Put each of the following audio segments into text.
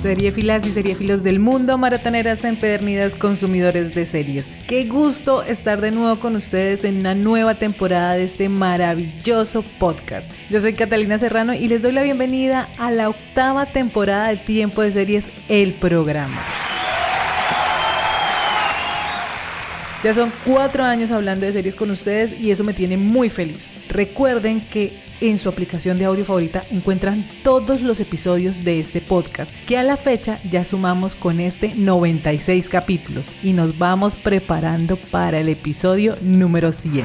Seriefilas y seriefilos del mundo, maratoneras empedernidas, consumidores de series. Qué gusto estar de nuevo con ustedes en una nueva temporada de este maravilloso podcast. Yo soy Catalina Serrano y les doy la bienvenida a la octava temporada de Tiempo de Series, el programa. Ya son cuatro años hablando de series con ustedes y eso me tiene muy feliz. Recuerden que en su aplicación de audio favorita encuentran todos los episodios de este podcast, que a la fecha ya sumamos con este 96 capítulos y nos vamos preparando para el episodio número 100.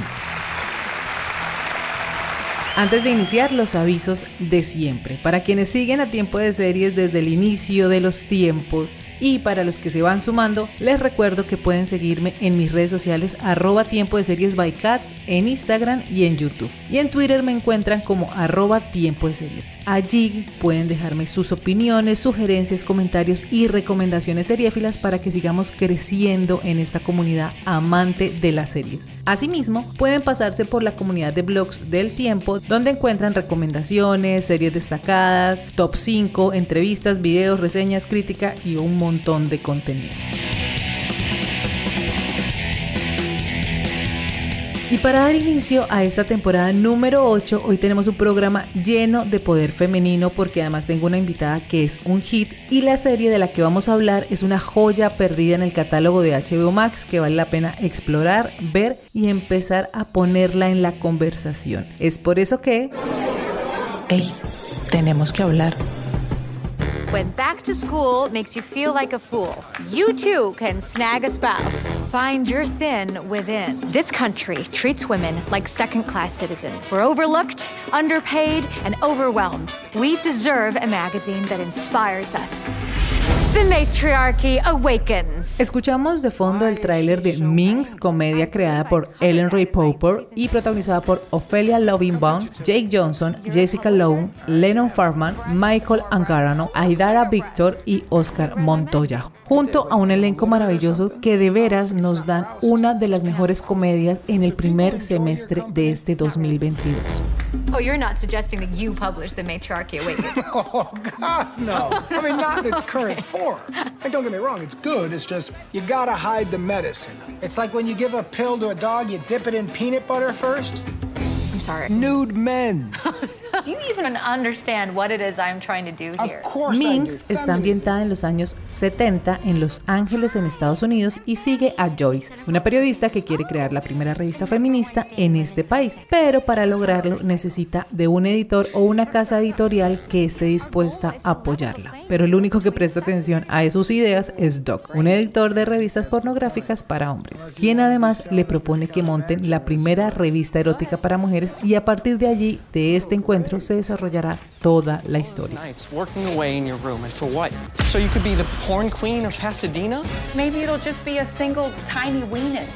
Antes de iniciar, los avisos de siempre. Para quienes siguen a tiempo de series desde el inicio de los tiempos y para los que se van sumando, les recuerdo que pueden seguirme en mis redes sociales arroba tiempo de series by cats en Instagram y en YouTube. Y en Twitter me encuentran como arroba tiempo de series. Allí pueden dejarme sus opiniones, sugerencias, comentarios y recomendaciones seriéfilas para que sigamos creciendo en esta comunidad amante de las series. Asimismo, pueden pasarse por la comunidad de blogs del tiempo, donde encuentran recomendaciones, series destacadas, top 5, entrevistas, videos, reseñas, crítica y un montón de contenido. Y para dar inicio a esta temporada número 8, hoy tenemos un programa lleno de poder femenino porque además tengo una invitada que es un hit y la serie de la que vamos a hablar es una joya perdida en el catálogo de HBO Max que vale la pena explorar, ver y empezar a ponerla en la conversación. Es por eso que... Hey, tenemos que hablar. When back to school makes you feel like a fool, you too can snag a spouse. Find your thin within. This country treats women like second class citizens. We're overlooked, underpaid, and overwhelmed. We deserve a magazine that inspires us. The Matriarchy Awakens. Escuchamos de fondo el tráiler de Minx, comedia creada por Ellen Ray Popper y protagonizada por Ophelia Lovingbaum, Jake Johnson, Jessica Lowe, Lennon Farman, Michael Angarano, Aidara Victor y Oscar Montoya, junto a un elenco maravilloso que de veras nos dan una de las mejores comedias en el primer semestre de este 2022. Oh, you're not suggesting that you published The Matriarchy Awakens. Oh, God, no. I mean, not in its current form. And don't get me wrong, it's good. It's just, you gotta hide the medicine. It's like when you give a pill to a dog, you dip it in peanut butter first. I'm sorry. Nude men. Do you even understand what it is I'm trying to do here? Of course I do. Minx está ambientada en los años 70 en Los Ángeles, en Estados Unidos, y sigue a Joyce, una periodista que quiere crear la primera revista feminista en este país, pero para lograrlo necesita de un editor o una casa editorial que esté dispuesta a apoyarla. Pero el único que presta atención a sus ideas es Doc, un editor de revistas pornográficas para hombres, quien además le propone que monten la primera revista erótica para mujeres y a partir de allí, de este encuentro, se desarrollará toda la historia. nights working away in your room, and for what? So you could be the porn queen of Pasadena? Maybe it'll just be a single tiny weenus.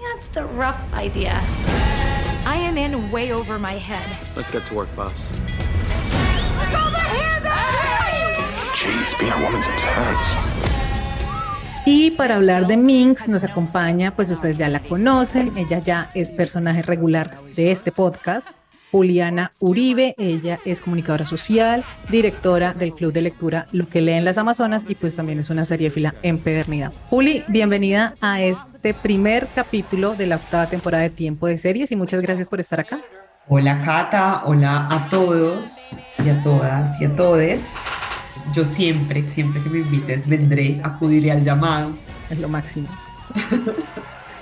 That's the rough idea. I am in way over my head. Let's get to work, boss. Jeez, being a woman's intense. Y para hablar de Minx nos acompaña, pues ustedes ya la conocen, ella ya es personaje regular de este podcast. Juliana Uribe, ella es comunicadora social, directora del club de lectura Lo que leen las Amazonas y pues también es una seriefila empedernida. Juli, bienvenida a este primer capítulo de la octava temporada de Tiempo de Series y muchas gracias por estar acá. Hola Cata, hola a todos y a todas y a todes. Yo siempre, siempre que me invites vendré, acudiré al llamado. Es lo máximo.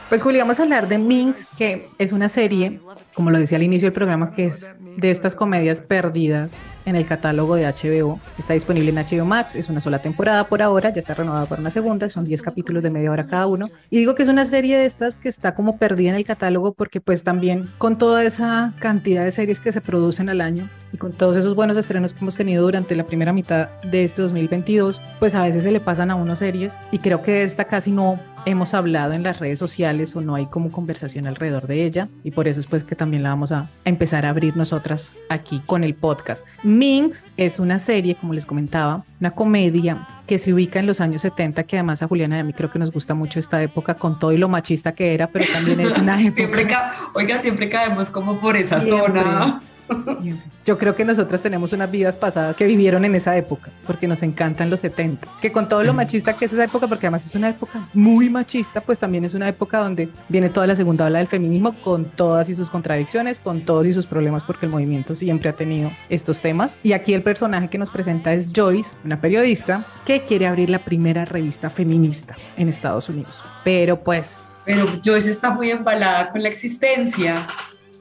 Pues Juli, vamos a hablar de Minx, que es una serie, como lo decía al inicio del programa, que es de estas comedias perdidas en el catálogo de HBO. Está disponible en HBO Max, es una sola temporada por ahora, ya está renovada para una segunda, son 10 capítulos de media hora cada uno. Y digo que es una serie de estas que está como perdida en el catálogo porque pues también con toda esa cantidad de series que se producen al año y con todos esos buenos estrenos que hemos tenido durante la primera mitad de este 2022, pues a veces se le pasan a uno series y creo que esta casi no hemos hablado en las redes sociales o no hay como conversación alrededor de ella y por eso es pues que también la vamos a, empezar a abrir nosotras aquí con el podcast. Minx es una serie, como les comentaba, una comedia que se ubica en los años 70, que además a Juliana y a mí creo que nos gusta mucho esta época con todo y lo machista que era, pero también es una época... siempre oiga, siempre caemos como por esa zona. Yo creo que nosotras tenemos unas vidas pasadas que vivieron en esa época, porque nos encantan los 70. Que con todo lo machista que es esa época, porque además es una época muy machista, pues también es una época donde viene toda la segunda ola del feminismo con todas y sus contradicciones, con todos y sus problemas, porque el movimiento siempre ha tenido estos temas. Y aquí el personaje que nos presenta es Joyce, una periodista que quiere abrir la primera revista feminista en Estados Unidos. Pero pues... Pero Joyce está muy embalada con la existencia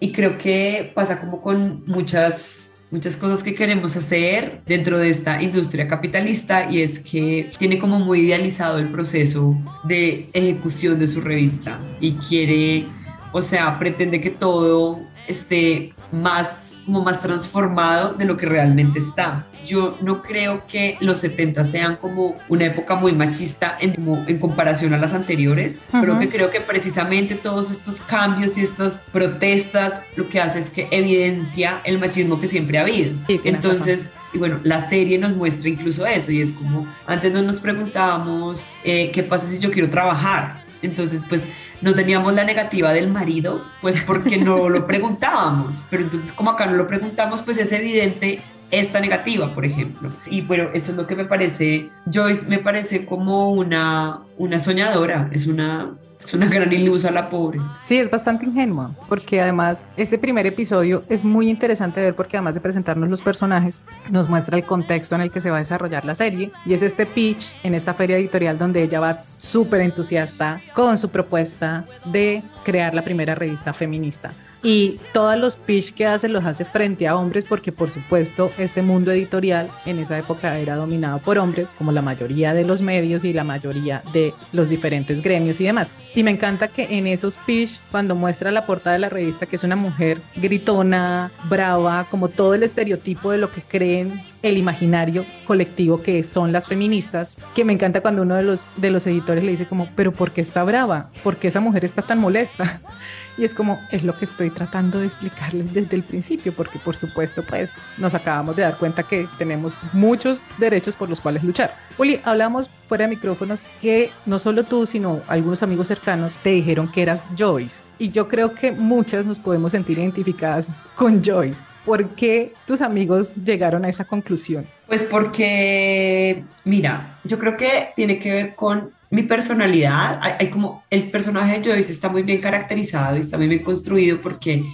y creo que pasa como con muchas muchas cosas que queremos hacer dentro de esta industria capitalista y es que tiene como muy idealizado el proceso de ejecución de su revista y quiere, o sea, pretende que todo esté más como más transformado de lo que realmente está. Yo no creo que los 70 sean como una época muy machista en, en comparación a las anteriores, solo que creo que precisamente todos estos cambios y estas protestas lo que hace es que evidencia el machismo que siempre ha habido. Entonces, y bueno, la serie nos muestra incluso eso y es como antes no nos preguntábamos eh, qué pasa si yo quiero trabajar. Entonces, pues no teníamos la negativa del marido, pues porque no lo preguntábamos, pero entonces como acá no lo preguntamos, pues es evidente esta negativa, por ejemplo. Y bueno, eso es lo que me parece, Joyce me parece como una, una soñadora, es una es una gran ilusa la pobre. Sí, es bastante ingenua, porque además este primer episodio es muy interesante ver porque además de presentarnos los personajes, nos muestra el contexto en el que se va a desarrollar la serie y es este pitch en esta feria editorial donde ella va súper entusiasta con su propuesta de crear la primera revista feminista y todos los pitch que hace los hace frente a hombres porque por supuesto este mundo editorial en esa época era dominado por hombres como la mayoría de los medios y la mayoría de los diferentes gremios y demás. Y me encanta que en esos pitch cuando muestra la portada de la revista que es una mujer gritona, brava, como todo el estereotipo de lo que creen el imaginario colectivo que son las feministas, que me encanta cuando uno de los, de los editores le dice como, pero ¿por qué está brava? ¿Por qué esa mujer está tan molesta? Y es como, es lo que estoy tratando de explicarles desde el principio, porque por supuesto, pues nos acabamos de dar cuenta que tenemos muchos derechos por los cuales luchar. Uli, hablamos fuera de micrófonos que no solo tú, sino algunos amigos cercanos te dijeron que eras Joyce. Y yo creo que muchas nos podemos sentir identificadas con Joyce. ¿Por qué tus amigos llegaron a esa conclusión? Pues porque, mira, yo creo que tiene que ver con mi personalidad. Hay, como el personaje de Joyce está muy bien caracterizado y está muy bien construido porque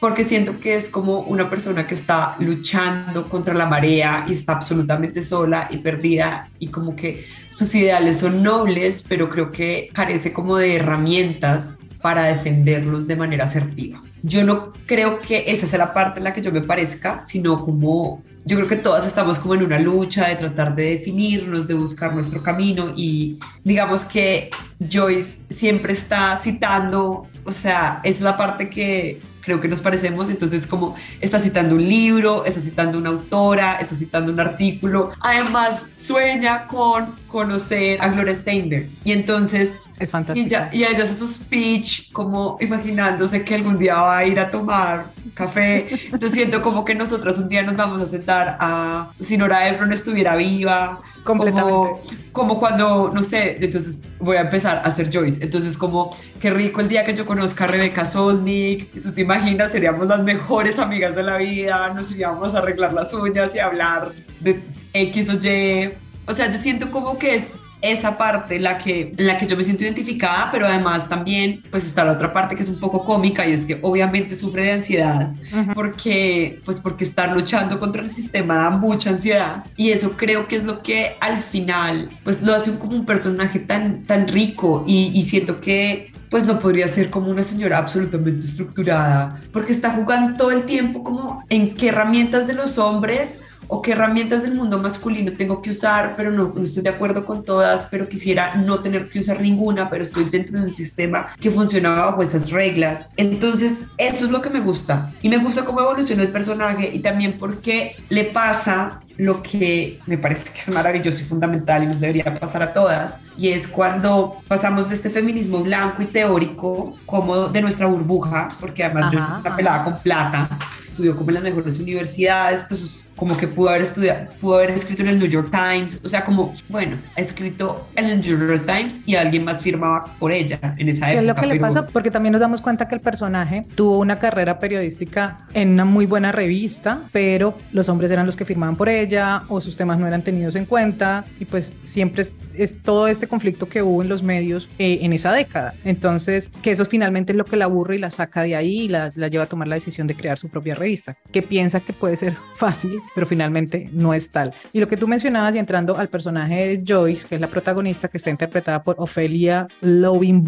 porque siento que es como una persona que está luchando contra la marea y está absolutamente sola y perdida y como que sus ideales son nobles, pero creo que carece como de herramientas para defenderlos de manera asertiva. Yo no creo que esa sea la parte en la que yo me parezca, sino como yo creo que todas estamos como en una lucha de tratar de definirnos, de buscar nuestro camino y digamos que Joyce siempre está citando, o sea, es la parte que creo que nos parecemos, entonces como está citando un libro, está citando una autora, está citando un artículo, además sueña con conocer a Gloria Steinberg y entonces es fantástico. Y, ya, y ella hace su speech como imaginándose que algún día va a ir a tomar café. Entonces siento como que nosotras un día nos vamos a sentar a, si Nora Ephron estuviera viva, Completamente. Como, cuando, no sé, entonces voy a empezar a hacer Joyce. Entonces, como, qué rico el día que yo conozca a Rebeca Solnik. Tú te imaginas, seríamos las mejores amigas de la vida, nos iríamos a arreglar las uñas y hablar de X o Y. O sea, yo siento como que es esa parte la que, en la que yo me siento identificada, pero además también pues está la otra parte que es un poco cómica y es que obviamente sufre de ansiedad porque pues porque estar luchando contra el sistema da mucha ansiedad y eso creo que es lo que al final pues lo hace como un personaje tan, tan rico y, y siento que pues no podría ser como una señora absolutamente estructurada, porque está jugando todo el tiempo como en qué herramientas de los hombres o qué herramientas del mundo masculino tengo que usar, pero no, estoy de acuerdo con todas, pero quisiera no tener que usar ninguna, pero estoy dentro de un sistema que funciona bajo esas reglas. Entonces, eso es lo que me gusta. Y me gusta cómo evoluciona el personaje y también porque le pasa lo que me parece que es maravilloso y fundamental y nos debería pasar a todas, y es cuando pasamos de este feminismo blanco y teórico como de nuestra burbuja, porque además yo soy una pelada con plata, estudió como en las mejores universidades, pues como que pudo haber estudiado, pudo haber escrito en el New York Times, o sea, como, bueno, ha escrito en el New York Times y alguien más firmaba por ella en esa época. ¿Qué es lo que le pasa? Porque también nos damos cuenta que el personaje tuvo una carrera periodística en una muy buena revista, pero los hombres eran los que firmaban por ella o sus temas no eran tenidos en cuenta y pues siempre es, todo este conflicto que hubo en los medios eh, en esa década. Entonces, que eso finalmente es lo que la aburre y la saca de ahí y la, lleva a tomar la decisión de crear su propia revista, que piensa que puede ser fácil, pero finalmente no es tal. Y lo que tú mencionabas y entrando al personaje de Joyce, que es la protagonista que está interpretada por Ophelia Loving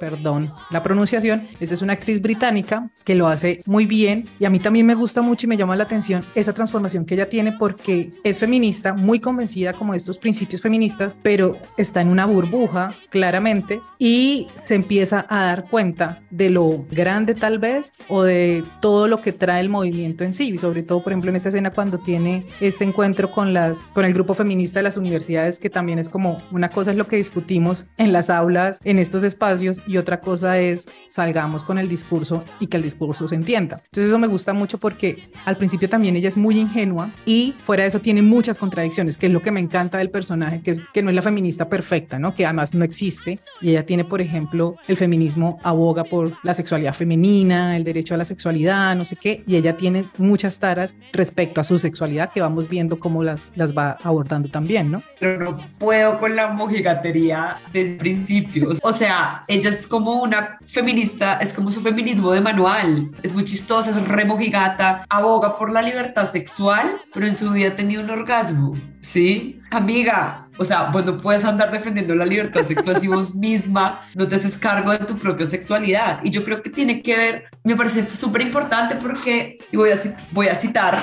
perdón la pronunciación, esta es una actriz británica que lo hace muy bien y a mí también me gusta mucho y me llama la atención esa transformación que ella tiene porque es feminista, muy convencida como estos principios feministas, pero está en una burbuja claramente y se empieza a dar cuenta de lo grande tal vez o de todo lo que trae el movimiento en sí, y sobre todo por ejemplo en esta escena cuando tiene este encuentro con las con el grupo feminista de las universidades que también es como una cosa es lo que discutimos en las aulas en estos espacios y otra cosa es salgamos con el discurso y que el discurso se entienda. Entonces eso me gusta mucho porque al principio también ella es muy ingenua y fuera de eso tiene muchas contradicciones, que es lo que me encanta del personaje, que es que no es la feminista perfecta, ¿no? Que además no existe y ella tiene, por ejemplo, el feminismo aboga por la sexualidad femenina, el derecho a la sexualidad, no sé qué, y ella tiene muchas taras respecto a su sexualidad que vamos viendo cómo las, las va abordando también, ¿no? Pero no puedo con la mojigatería del principio. O sea, ella es como una feminista, es como su feminismo de manual. Es muy chistosa, es remojigata, aboga por la libertad sexual, pero en su vida ha tenido un orgasmo. ¿Sí? Amiga, o sea, vos no puedes andar defendiendo la libertad sexual si vos misma no te haces cargo de tu propia sexualidad. Y yo creo que tiene que ver, me parece súper importante porque, y voy a, voy a citar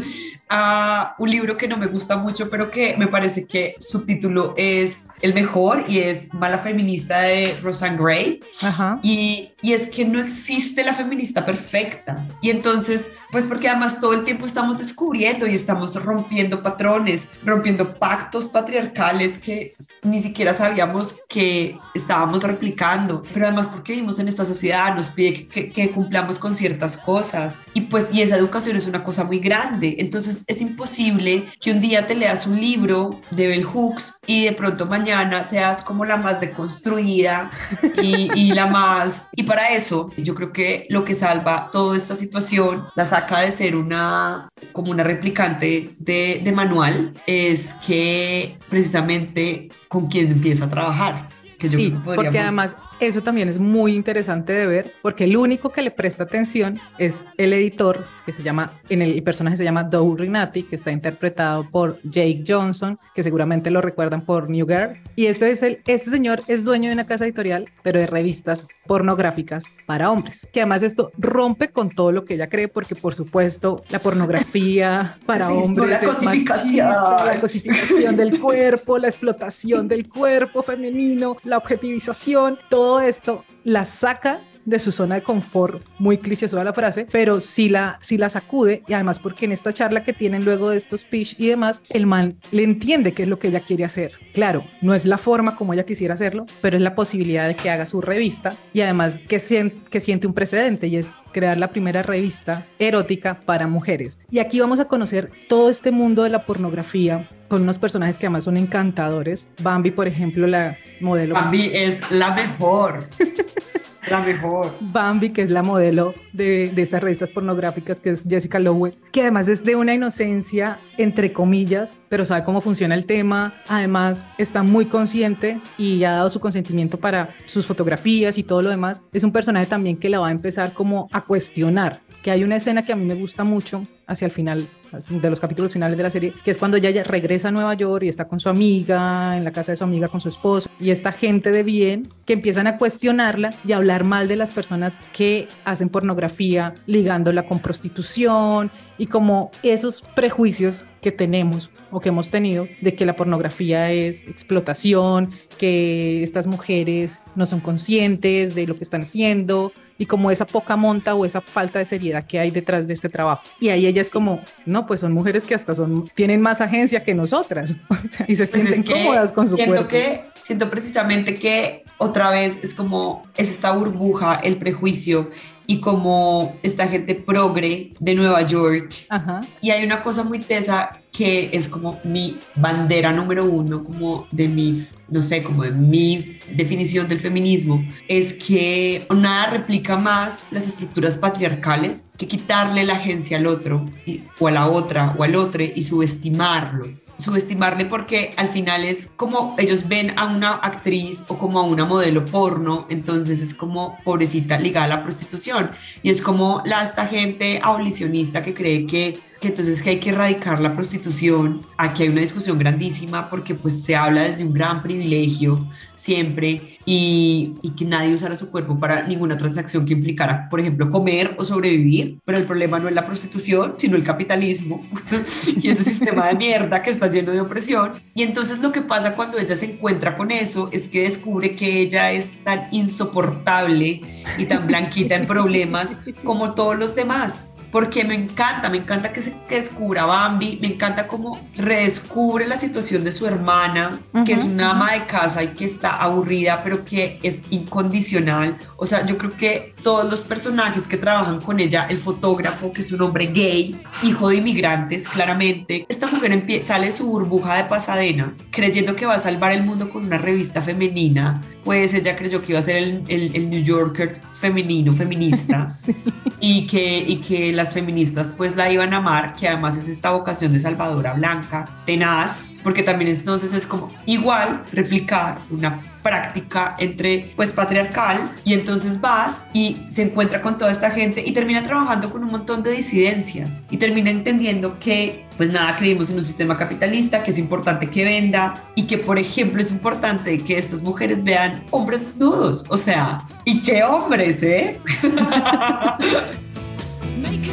a un libro que no me gusta mucho, pero que me parece que su título es el mejor y es Mala Feminista de Roseanne Gray. Ajá. Y, y es que no existe la feminista perfecta. Y entonces, pues porque además todo el tiempo estamos descubriendo y estamos rompiendo patrones, rompiendo pactos patriarcales que ni siquiera sabíamos que estábamos replicando. Pero además porque vivimos en esta sociedad, nos pide que, que, que cumplamos con ciertas cosas. Y pues, y esa educación es una cosa muy grande. Entonces, es imposible que un día te leas un libro de Bell Hooks y de pronto mañana seas como la más deconstruida y, y la más... Y para eso, yo creo que lo que salva toda esta situación, la saca de ser una como una replicante de, de manual, es que precisamente con quien empieza a trabajar. Que yo sí, creo que porque podríamos- además eso también es muy interesante de ver, porque el único que le presta atención es el editor, que se llama, en el, el personaje se llama Doug Rinati, que está interpretado por Jake Johnson, que seguramente lo recuerdan por New Girl. Y este, es el, este señor es dueño de una casa editorial, pero de revistas pornográficas para hombres. Que además esto rompe con todo lo que ella cree, porque por supuesto la pornografía para Sí, hombres la cosificación. machista, la cosificación del cuerpo, la explotación del cuerpo femenino, la objetivización, todo esto la saca de su zona de confort, muy clichésuda la frase, pero sí la, sí la sacude y además porque en esta charla que tienen luego de estos pitch y demás, el man le entiende qué es lo que ella quiere hacer. Claro, no es la forma como ella quisiera hacerlo, pero es la posibilidad de que haga su revista y además que, sien- que siente un precedente y es crear la primera revista erótica para mujeres. Y aquí vamos a conocer todo este mundo de la pornografía con unos personajes que además son encantadores. Bambi, por ejemplo, la modelo. Bambi es la mejor. la mejor. Bambi, que es la modelo de, de estas revistas pornográficas, que es Jessica Lowe, que además es de una inocencia, entre comillas, pero sabe cómo funciona el tema. Además, está muy consciente y ha dado su consentimiento para sus fotografías y todo lo demás. Es un personaje también que la va a empezar como a cuestionar. Que hay una escena que a mí me gusta mucho hacia el final de los capítulos finales de la serie, que es cuando ella regresa a Nueva York y está con su amiga, en la casa de su amiga con su esposo, y esta gente de bien que empiezan a cuestionarla y a hablar mal de las personas que hacen pornografía, ligándola con prostitución y como esos prejuicios que tenemos o que hemos tenido de que la pornografía es explotación, que estas mujeres no son conscientes de lo que están haciendo y como esa poca monta o esa falta de seriedad que hay detrás de este trabajo. Y ahí ella es como, no, pues son mujeres que hasta son tienen más agencia que nosotras y se Pues sienten cómodas con su siento cuerpo. Que, siento precisamente que otra vez es como es esta burbuja, el prejuicio y como esta gente progre de Nueva York. Ajá. Y hay una cosa muy tesa que es como mi bandera número uno, como de mi, no sé, como de mi definición del feminismo, es que nada replica más las estructuras patriarcales que quitarle la agencia al otro y- o a la otra o al otro y subestimarlo subestimarle porque al final es como ellos ven a una actriz o como a una modelo porno, entonces es como pobrecita ligada a la prostitución. Y es como la esta gente abolicionista que cree que que entonces que hay que erradicar la prostitución. Aquí hay una discusión grandísima porque pues se habla desde un gran privilegio siempre y, y que nadie usara su cuerpo para ninguna transacción que implicara, por ejemplo, comer o sobrevivir, pero el problema no es la prostitución, sino el capitalismo y ese sistema de mierda que está lleno de opresión. Y entonces lo que pasa cuando ella se encuentra con eso es que descubre que ella es tan insoportable y tan blanquita en problemas como todos los demás porque me encanta, me encanta que, se, que descubra Bambi, me encanta cómo redescubre la situación de su hermana, uh-huh, que es una uh-huh. ama de casa y que está aburrida, pero que es incondicional. O sea, yo creo que todos los personajes que trabajan con ella, el fotógrafo, que es un hombre gay, hijo de inmigrantes, claramente, esta mujer sale de su burbuja de Pasadena, creyendo que va a salvar el mundo con una revista femenina, pues ella creyó que iba a ser el, el, el New Yorker femenino, feminista, sí. y, que, y que las feministas pues la iban a amar, que además es esta vocación de salvadora blanca, tenaz, porque también entonces es como igual replicar una práctica entre pues patriarcal y entonces vas y se encuentra con toda esta gente y termina trabajando con un montón de disidencias y termina entendiendo que pues nada, creímos en un sistema capitalista, que es importante que venda y que por ejemplo es importante que estas mujeres vean hombres desnudos, o sea, y qué hombres, ¿eh?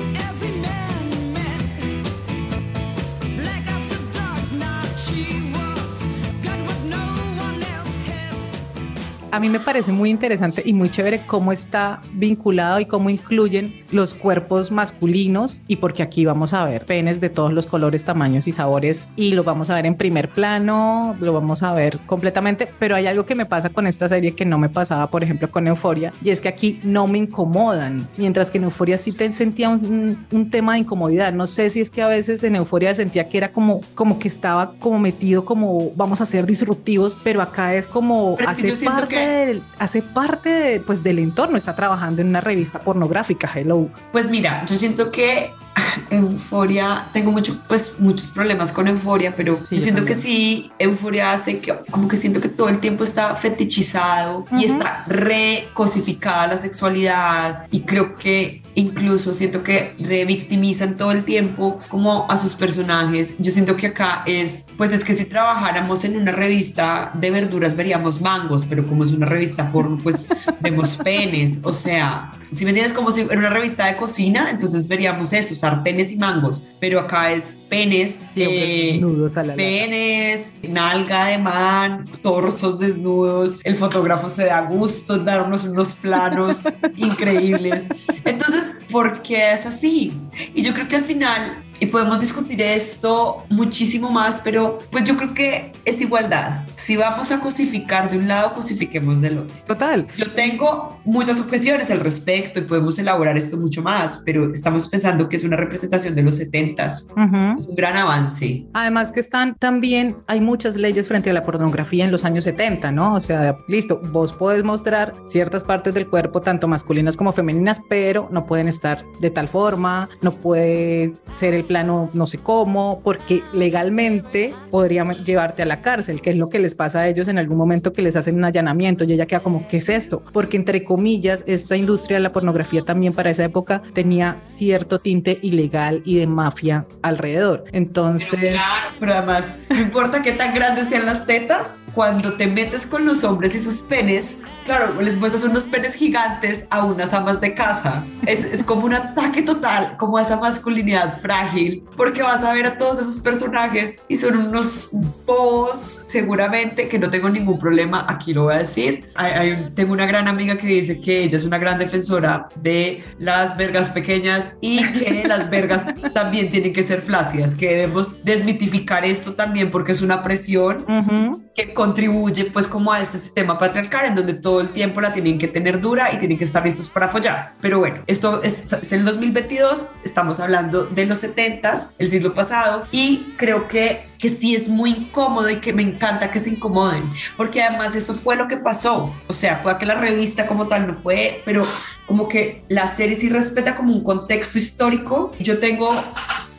a mí me parece muy interesante y muy chévere cómo está vinculado y cómo incluyen los cuerpos masculinos y porque aquí vamos a ver penes de todos los colores, tamaños y sabores y lo vamos a ver en primer plano, lo vamos a ver completamente, pero hay algo que me pasa con esta serie que no me pasaba, por ejemplo, con Euforia y es que aquí no me incomodan, mientras que en Euforia sí te sentía un, un tema de incomodidad. No sé si es que a veces en Euforia sentía que era como, como que estaba como metido como vamos a ser disruptivos, pero acá es como hace parte. Del, hace parte de, pues, del entorno, está trabajando en una revista pornográfica, hello. Pues mira, yo siento que Euforia, tengo mucho, pues, muchos problemas con Euforia, pero sí, yo siento también. que sí, Euforia hace que, como que siento que todo el tiempo está fetichizado uh -huh. y está recosificada la sexualidad y creo que incluso siento que revictimizan todo el tiempo como a sus personajes. Yo siento que acá es, pues es que si trabajáramos en una revista de verduras veríamos mangos, pero como es una revista porno, pues vemos penes, o sea, si me entiendes, como si en una revista de cocina, entonces veríamos eso, sartenes y mangos, pero acá es penes, eh, desnudos a la penes, nalga de man, torsos desnudos, el fotógrafo se da gusto en darnos unos planos increíbles. Entonces, ¿por qué es así? Y yo creo que al final y podemos discutir esto muchísimo más, pero pues yo creo que es igualdad. Si vamos a cosificar de un lado, cosifiquemos del otro. Total. Yo tengo muchas objeciones al respecto y podemos elaborar esto mucho más, pero estamos pensando que es una representación de los 70s. Uh -huh. Es un gran avance. Además que están también, hay muchas leyes frente a la pornografía en los años 70, ¿no? O sea, listo, vos podés mostrar ciertas partes del cuerpo, tanto masculinas como femeninas, pero no pueden estar de tal forma, no puede ser el plano no sé cómo, porque legalmente podría llevarte a la cárcel, que es lo que les pasa a ellos en algún momento que les hacen un allanamiento y ella queda como, ¿qué es esto? Porque entre comillas, esta industria de la pornografía también para esa época tenía cierto tinte ilegal y de mafia alrededor. Entonces... Pero claro, pero además, no importa qué tan grandes sean las tetas, cuando te metes con los hombres y sus penes, claro, les muestras unos penes gigantes a unas amas de casa. Es, es como un ataque total, como a esa masculinidad frágil, porque vas a ver a todos esos personajes y son unos bobos, seguramente, que no tengo ningún problema, aquí lo voy a decir. Hay, hay- tengo una gran amiga que dice que ella es una gran defensora de las vergas pequeñas y que las vergas también tienen que ser flácidas, que debemos desmitificar esto también porque es una presión Ujú. Que contribuye pues como a este sistema patriarcal en donde todo el tiempo la tienen que tener dura y tienen que estar listos para follar. Pero bueno, esto es, es el 2022, estamos hablando de los 70s, el siglo pasado, y creo que, que sí es muy incómodo y que me encanta que se incomoden, porque además eso fue lo que pasó. O sea, puede que la revista como tal no fue, pero como que la serie sí respeta como un contexto histórico. Yo tengo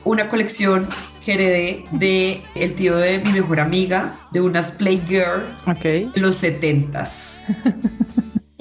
una colección que heredé de el tío de mi mejor amiga, de unas Playgirl Ok. de los 70s.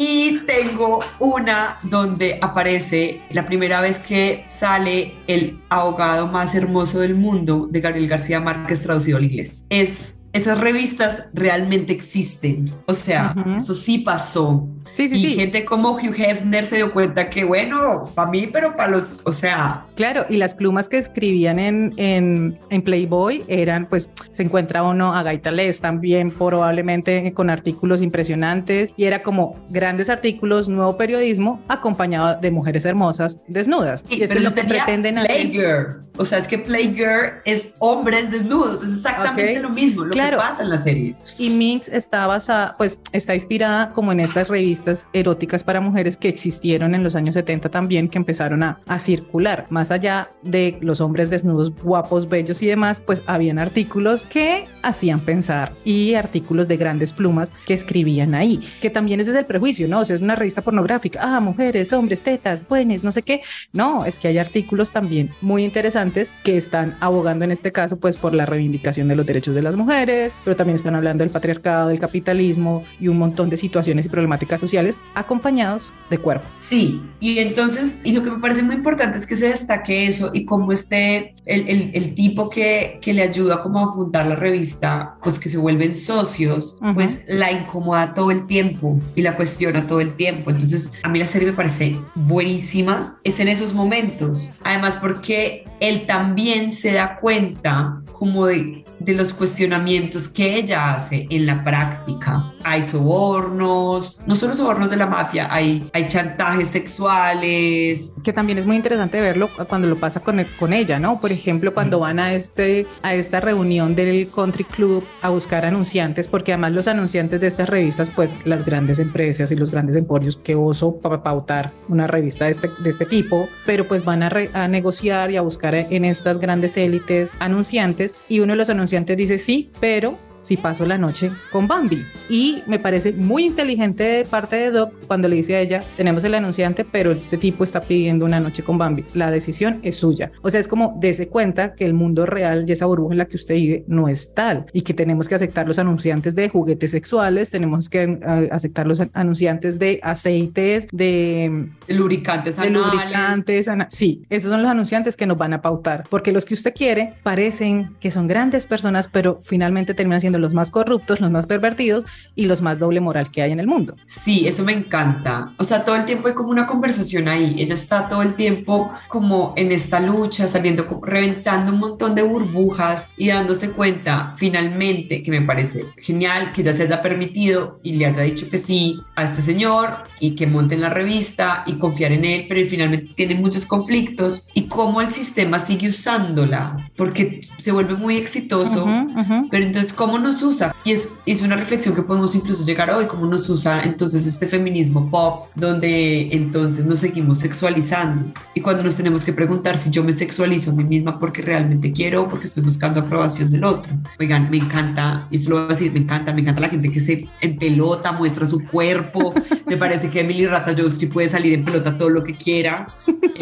Y tengo una donde aparece la primera vez que sale el abogado más hermoso del mundo de Gabriel García Márquez traducido al inglés. Es, esas revistas realmente existen. O sea, eso sí pasó. Sí, sí, y sí. gente como Hugh Hefner se dio cuenta que, bueno, para mí, pero para los, o sea, Claro, y las plumas que escribían en, en, en Playboy eran, pues, se encuentra uno a Gaita Les también, probablemente con artículos impresionantes, y era como grandes artículos, nuevo periodismo, acompañado de mujeres hermosas desnudas. Sí, y esto es lo que pretenden hacer. Playgirl. O sea, es que Playgirl es hombres desnudos. Es exactamente lo mismo, lo Claro. que pasa en la serie. Y Minx está basada, pues está inspirada como en estas revistas eróticas para mujeres que existieron en los años 70 también, que empezaron a, a circular. Más allá de los hombres desnudos, guapos, bellos y demás, pues habían artículos que hacían pensar y artículos de grandes plumas que escribían ahí, que también ese es el prejuicio, ¿no? O sea, es una revista pornográfica, ah, mujeres, hombres, tetas, buenas, no sé qué. No, es que hay artículos también muy interesantes que están abogando en este caso, pues por la reivindicación de los derechos de las mujeres, pero también están hablando del patriarcado, del capitalismo y un montón de situaciones y problemáticas sociales acompañados de cuerpo. Sí, y entonces, y lo que me parece muy importante es que se destaque eso y cómo este, el, el, el tipo que, que le ayuda como a fundar la revista, pues que se vuelven socios, Ujú. pues la incomoda todo el tiempo y la cuestiona todo el tiempo. Entonces, a mí la serie me parece buenísima, es en esos momentos. Además, porque él también se da cuenta como de, de los cuestionamientos que ella hace en la práctica. Hay sobornos, no solo sobornos de la mafia, hay, hay chantajes sexuales. que también es muy interesante verlo cuando lo pasa con, el- con ella, ¿no? Por ejemplo, cuando van a, este, a esta reunión del country club a buscar anunciantes, porque además los anunciantes de estas revistas, pues las grandes empresas y los grandes emporios, que oso para pautar una revista de este, de este tipo, pero pues van a, re- a negociar y a buscar en estas grandes élites anunciantes y uno de los anunciantes dice sí, pero si paso la noche con Bambi. Y me parece muy inteligente de parte de Doc cuando le dice a ella, tenemos el anunciante, pero este tipo está pidiendo una noche con Bambi. La decisión es suya. O sea, es como dese cuenta que el mundo real y esa burbuja en la que usted vive no es tal y que tenemos que aceptar los anunciantes de juguetes sexuales, tenemos que eh, aceptar los anunciantes de aceites, de Lubricantes de anales. lubricantes. ana- Sí, esos son los anunciantes que nos van a pautar, porque los que usted quiere parecen que son grandes personas, pero finalmente terminan siendo los más corruptos, los más pervertidos y los más doble moral que hay en el mundo. Sí, eso me encanta. O sea, todo el tiempo hay como una conversación ahí. Ella está todo el tiempo como en esta lucha, saliendo, reventando un montón de burbujas y dándose cuenta finalmente, que me parece genial, que ya se haya permitido y le haya dicho que sí a este señor y que monte en la revista y confiar en él, pero finalmente tiene muchos conflictos y cómo el sistema sigue usándola, porque se vuelve muy exitoso. Ujú, ujú. Pero entonces, ¿cómo nos usa? Y es, es una reflexión que podemos incluso llegar hoy, cómo nos usa entonces este feminismo pop, donde entonces nos seguimos sexualizando. Y cuando nos tenemos que preguntar si yo me sexualizo a mí misma porque realmente quiero o porque estoy buscando aprobación del otro. Oigan, me encanta, y eso lo voy a decir, me encanta, me encanta la gente que se en pelota, muestra su cuerpo. me parece que Emily Ratajkowski puede salir en pelota todo lo que quiera.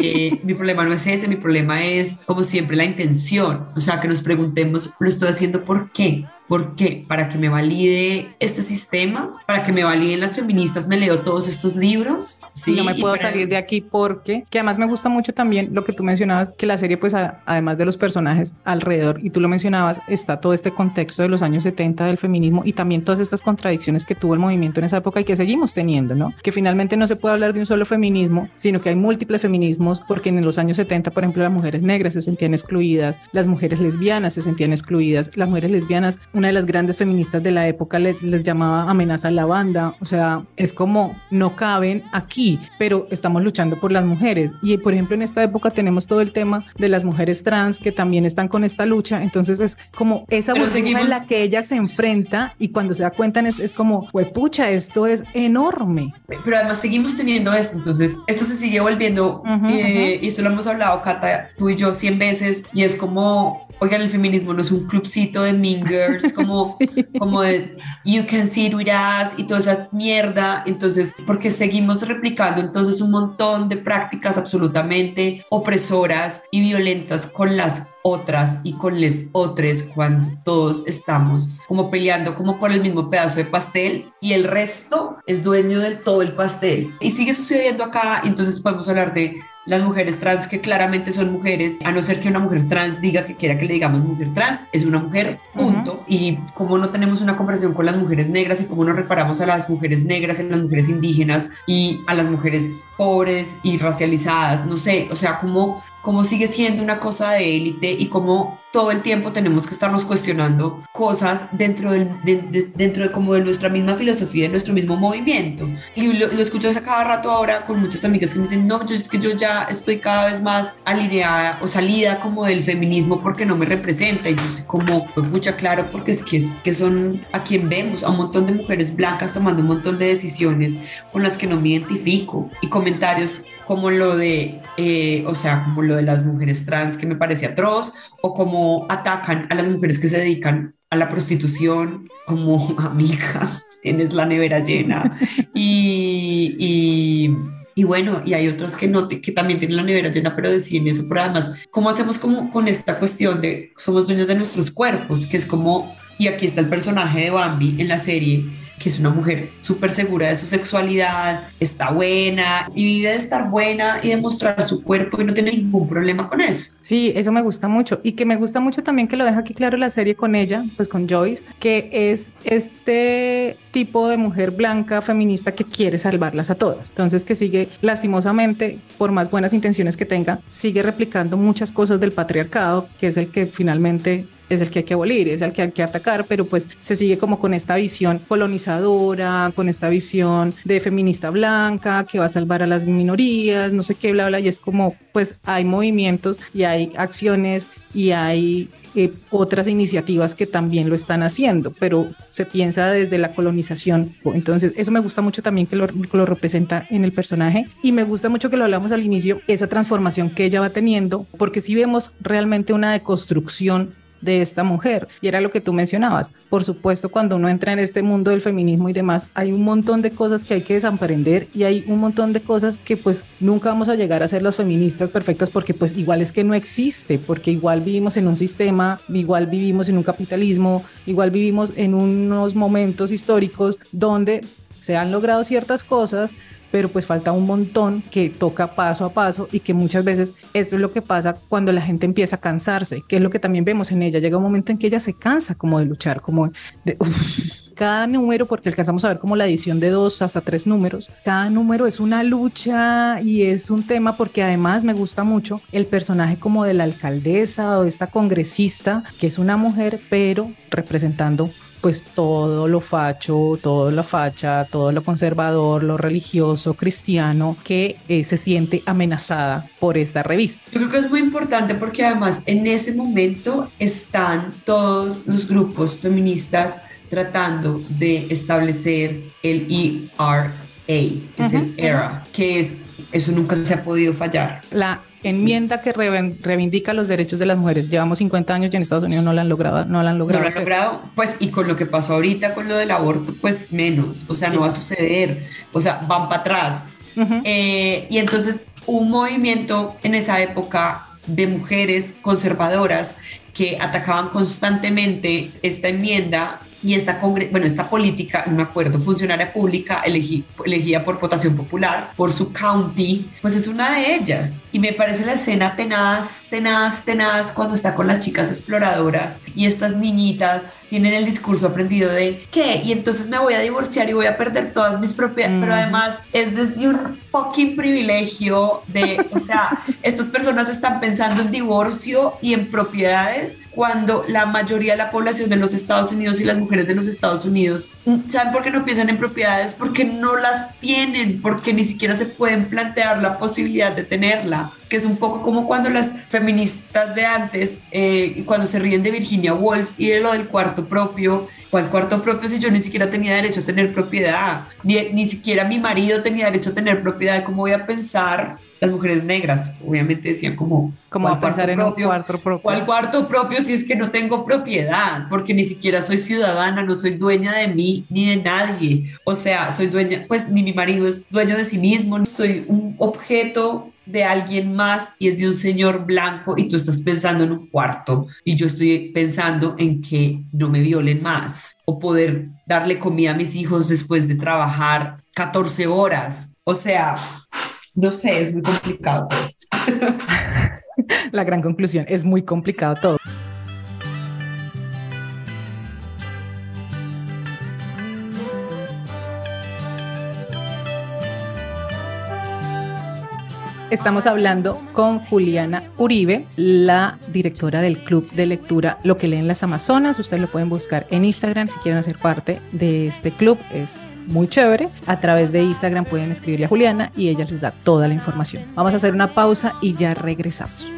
Eh, mi problema no es ese, mi problema es, como siempre, la intención. O sea, que nos preguntemos, ¿lo estoy haciendo por qué? ¿Por qué? Para que me valide este sistema, para que me validen las feministas, me leo todos estos libros. Sí, no me puedo salir de aquí porque, que además me gusta mucho también lo que tú mencionabas, que la serie, pues además de los personajes alrededor, y tú lo mencionabas, está todo este contexto de los años 70 del feminismo y también todas estas contradicciones que tuvo el movimiento en esa época y que seguimos teniendo, ¿no? Que finalmente no se puede hablar de un solo feminismo, sino que hay múltiples feminismos, porque en los años 70, por ejemplo, las mujeres negras se sentían excluidas, las mujeres lesbianas se sentían excluidas, las mujeres lesbianas, una de las grandes feministas de la época les llamaba amenaza a la banda, o sea, es como no caben aquí, pero estamos luchando por las mujeres. Y por ejemplo, en esta época tenemos todo el tema de las mujeres trans que también están con esta lucha, entonces es como esa burbuja en la que ella se enfrenta y cuando se da cuenta es, es como, pucha, esto es enorme. Pero además seguimos teniendo esto, entonces esto se sigue volviendo, eh, y esto lo hemos hablado, Cata, tú y yo cien veces, y es como oigan, el feminismo no es un clubcito de mingers, como, como de you can see it with us y toda esa mierda. Entonces, porque seguimos replicando entonces un montón de prácticas absolutamente opresoras y violentas con las otras y con les otros cuando todos estamos como peleando como por el mismo pedazo de pastel y el resto es dueño del todo el pastel. Y sigue sucediendo acá, entonces podemos hablar de las mujeres trans que claramente son mujeres, a no ser que una mujer trans diga que quiera que le digamos mujer trans, es una mujer, punto. Y como no tenemos una conversación con las mujeres negras y cómo nos reparamos a las mujeres negras, a las mujeres indígenas y a las mujeres pobres y racializadas, no sé, o sea, como cómo sigue siendo una cosa de élite y cómo todo el tiempo tenemos que estarnos cuestionando cosas dentro, del, de, dentro de, como de nuestra misma filosofía, de nuestro mismo movimiento. Y lo, lo escucho a cada rato ahora con muchas amigas que me dicen, no, yo es que yo ya estoy cada vez más alineada o salida como del feminismo porque no me representa. Y yo sé como, pues mucha claro, porque es que, es que son a quien vemos, a un montón de mujeres blancas tomando un montón de decisiones con las que no me identifico. Y comentarios como lo de, eh, o sea, como lo de las mujeres trans que me parece atroz, o como atacan a las mujeres que se dedican a la prostitución, como amiga, tienes la nevera llena. Y, y, y, bueno, y hay otras que, no, que también tienen la nevera llena, pero deciden eso. Pero además, ¿cómo hacemos como con esta cuestión de somos dueños de nuestros cuerpos? Que es como, y aquí está el personaje de Bambi en la serie que es una mujer súper segura de su sexualidad, está buena y vive de estar buena y de mostrar su cuerpo y no tiene ningún problema con eso. Sí, eso me gusta mucho y que me gusta mucho también que lo deja aquí claro la serie con ella, pues con Joyce, que es este tipo de mujer blanca feminista que quiere salvarlas a todas. Entonces que sigue lastimosamente, por más buenas intenciones que tenga, sigue replicando muchas cosas del patriarcado, que es el que finalmente es el que hay que abolir, es el que hay que atacar, pero pues se sigue como con esta visión colonizadora, con esta visión de feminista blanca que va a salvar a las minorías, no sé qué, bla, bla, y es como pues hay movimientos y hay acciones y hay eh, otras iniciativas que también lo están haciendo, pero se piensa desde la colonización. Entonces, eso me gusta mucho también que lo, lo, representa en el personaje y me gusta mucho que lo hablamos al inicio, esa transformación que ella va teniendo, porque si vemos realmente una deconstrucción de esta mujer. Y era lo que tú mencionabas. Por supuesto, cuando uno entra en este mundo del feminismo y demás, hay un montón de cosas que hay que desaprender y hay un montón de cosas que pues nunca vamos a llegar a ser las feministas perfectas porque pues igual es que no existe, porque igual vivimos en un sistema, igual vivimos en un capitalismo, igual vivimos en unos momentos históricos donde se han logrado ciertas cosas, pero pues falta un montón que toca paso a paso y que muchas veces esto es lo que pasa cuando la gente empieza a cansarse, que es lo que también vemos en ella. Llega un momento en que ella se cansa como de luchar, como de... cada número, porque alcanzamos a ver como la edición de dos hasta tres números, cada número es una lucha y es un tema porque además me gusta mucho el personaje como de la alcaldesa o de esta congresista, que es una mujer, pero representando pues todo lo facho, todo lo facha, todo lo conservador, lo religioso, cristiano, que eh, se siente amenazada por esta revista. Yo creo que es muy importante porque además en ese momento están todos los grupos feministas tratando de establecer el ERA, que es el ERA, que es, eso nunca se ha podido fallar. La enmienda que reivindica los derechos de las mujeres. Llevamos 50 años y en Estados Unidos no la han logrado. No la han logrado. No lo han logrado, pues, y con lo que pasó ahorita con lo del aborto, pues menos. O sea, no va a suceder. O sea, van para atrás. Eh, y entonces, un movimiento en esa época de mujeres conservadoras que atacaban constantemente esta enmienda y esta, bueno, esta política, me acuerdo, funcionaria pública elegida por votación popular por su county, pues es una de ellas. Y me parece la escena tenaz, tenaz, tenaz cuando está con las chicas exploradoras y estas niñitas tienen el discurso aprendido de ¿qué? Y entonces me voy a divorciar y voy a perder todas mis propiedades, pero además es desde un fucking privilegio de, o sea, estas personas están pensando en divorcio y en propiedades cuando la mayoría de la población de los Estados Unidos y las mujeres de los Estados Unidos, ¿saben por qué no piensan en propiedades? Porque no las tienen, porque ni siquiera se pueden plantear la posibilidad de tenerla, que es un poco como cuando las feministas de antes, eh, cuando se ríen de Virginia Woolf y de lo del cuarto propio, ¿Cuál cuarto propio si yo ni siquiera tenía derecho a tener propiedad? Ni, ni siquiera mi marido tenía derecho a tener propiedad. ¿Cómo voy a pensar las mujeres negras? Obviamente decían como... ¿Cómo a pensar en un cuarto propio? ¿Cuál cuarto propio si es que no tengo propiedad? Porque ni siquiera soy ciudadana, no soy dueña de mí ni de nadie. O sea, soy dueña, pues ni mi marido es dueño de sí mismo, soy un objeto de alguien más y es de un señor blanco y tú estás pensando en un cuarto y yo estoy pensando en que no me violen más o poder darle comida a mis hijos después de trabajar 14 horas. O sea, no sé, es muy complicado. La gran conclusión, es muy complicado todo. Estamos hablando con Juliana Uribe, la directora del Club de Lectura Lo que leen las Amazonas. Ustedes lo pueden buscar en Instagram si quieren hacer parte de este club. Es muy chévere. A través de Instagram pueden escribirle a Juliana y ella les da toda la información. Vamos a hacer una pausa y ya regresamos.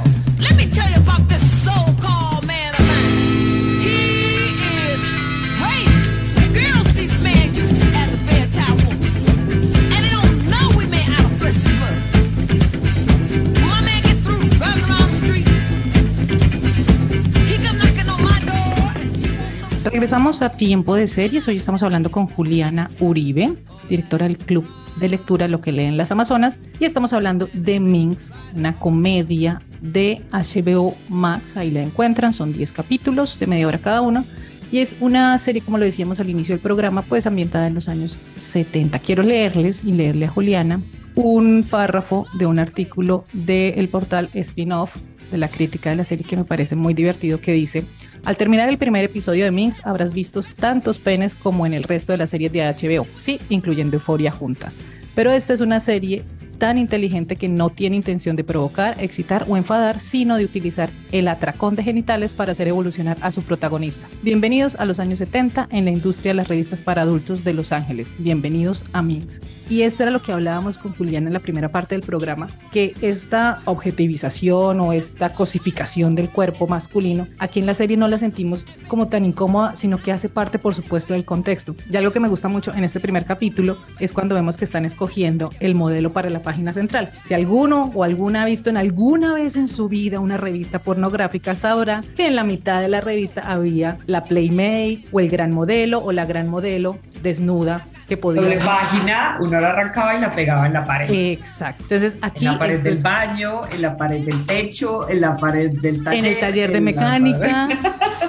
Regresamos a Tiempo de Series. Hoy estamos hablando con Juliana Uribe, directora del Club de Lectura Lo que leen las Amazonas. Y estamos hablando de Minx, una comedia de HBO Max. Ahí la encuentran, son 10 capítulos de media hora cada uno. Y es una serie, como lo decíamos al inicio del programa, pues ambientada en los años 70. Quiero leerles y leerle a Juliana un párrafo de un artículo del portal Spin-off de la crítica de la serie que me parece muy divertido que dice al terminar el primer episodio de Minx, habrás visto tantos penes como en el resto de las series de HBO, sí, incluyendo Euforia juntas. Pero esta es una serie tan inteligente que no tiene intención de provocar, excitar o enfadar, sino de utilizar el atracón de genitales para hacer evolucionar a su protagonista. Bienvenidos a los años 70 en la industria de las revistas para adultos de Los Ángeles. Bienvenidos a Minx. Y esto era lo que hablábamos con Julián en la primera parte del programa, que esta objetivización o esta cosificación del cuerpo masculino, aquí en la serie no la sentimos como tan incómoda, sino que hace parte, por supuesto, del contexto. Ya lo que me gusta mucho en este primer capítulo es cuando vemos que están escogiendo el modelo para la página central. Si alguno o alguna ha visto en alguna vez en su vida una revista pornográfica, sabrá que en la mitad de la revista había la Playmate o el gran modelo o la gran modelo desnuda que podía. Doble página, uno la arrancaba y la pegaba en la pared. Exacto. Entonces aquí. En la pared del baño, en la pared del techo, en la pared del taller. En el taller de mecánica.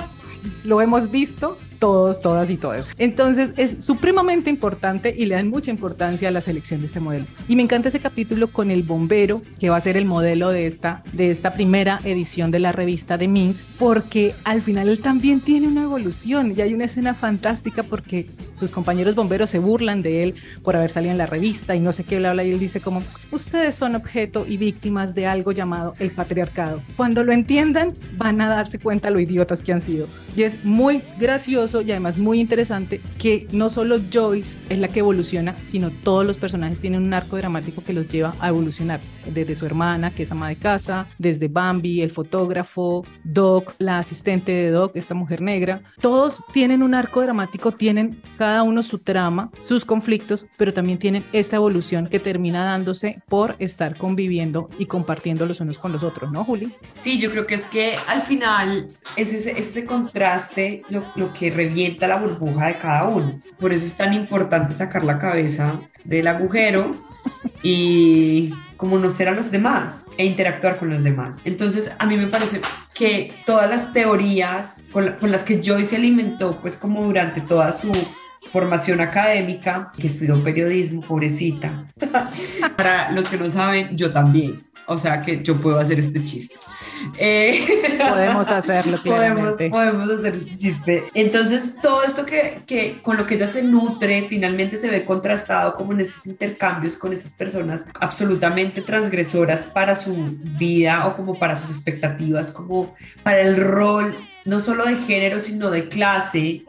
Lo hemos visto todos, todas y todas. Entonces es supremamente importante y le dan mucha importancia a la selección de este modelo. Y me encanta ese capítulo con el bombero, que va a ser el modelo de esta, de esta primera edición de la revista de Minx, porque al final él también tiene una evolución y hay una escena fantástica porque sus compañeros bomberos se burlan de él por haber salido en la revista y no sé qué bla bla y él dice como ustedes son objeto y víctimas de algo llamado el patriarcado. Cuando lo entiendan van a darse cuenta lo idiotas que han sido. Y es muy gracioso curioso y además muy interesante que no solo Joyce es la que evoluciona, sino todos los personajes tienen un arco dramático que los lleva a evolucionar. Desde su hermana, que es ama de casa, desde Bambi, el fotógrafo, Doc, la asistente de Doc, esta mujer negra. Todos tienen un arco dramático, tienen cada uno su trama, sus conflictos, pero también tienen esta evolución que termina dándose por estar conviviendo y compartiendo los unos con los otros, ¿no, Juli? Sí, yo creo que es que al final es ese, ese contraste lo, lo que revienta la burbuja de cada uno. Por eso es tan importante sacar la cabeza del agujero y conocer a los demás e interactuar con los demás. Entonces, a mí me parece que todas las teorías con, con las que Joyce se alimentó, pues como durante toda su formación académica, que estudió periodismo, pobrecita. Para los que no saben, yo también. O sea que yo puedo hacer este chiste. Eh, podemos hacerlo, podemos, podemos, hacer este chiste. Entonces, todo esto que, que, con lo que ella se nutre, finalmente se ve contrastado como en esos intercambios con esas personas absolutamente transgresoras para su vida o como para sus expectativas, como para el rol no solo de género, sino de clase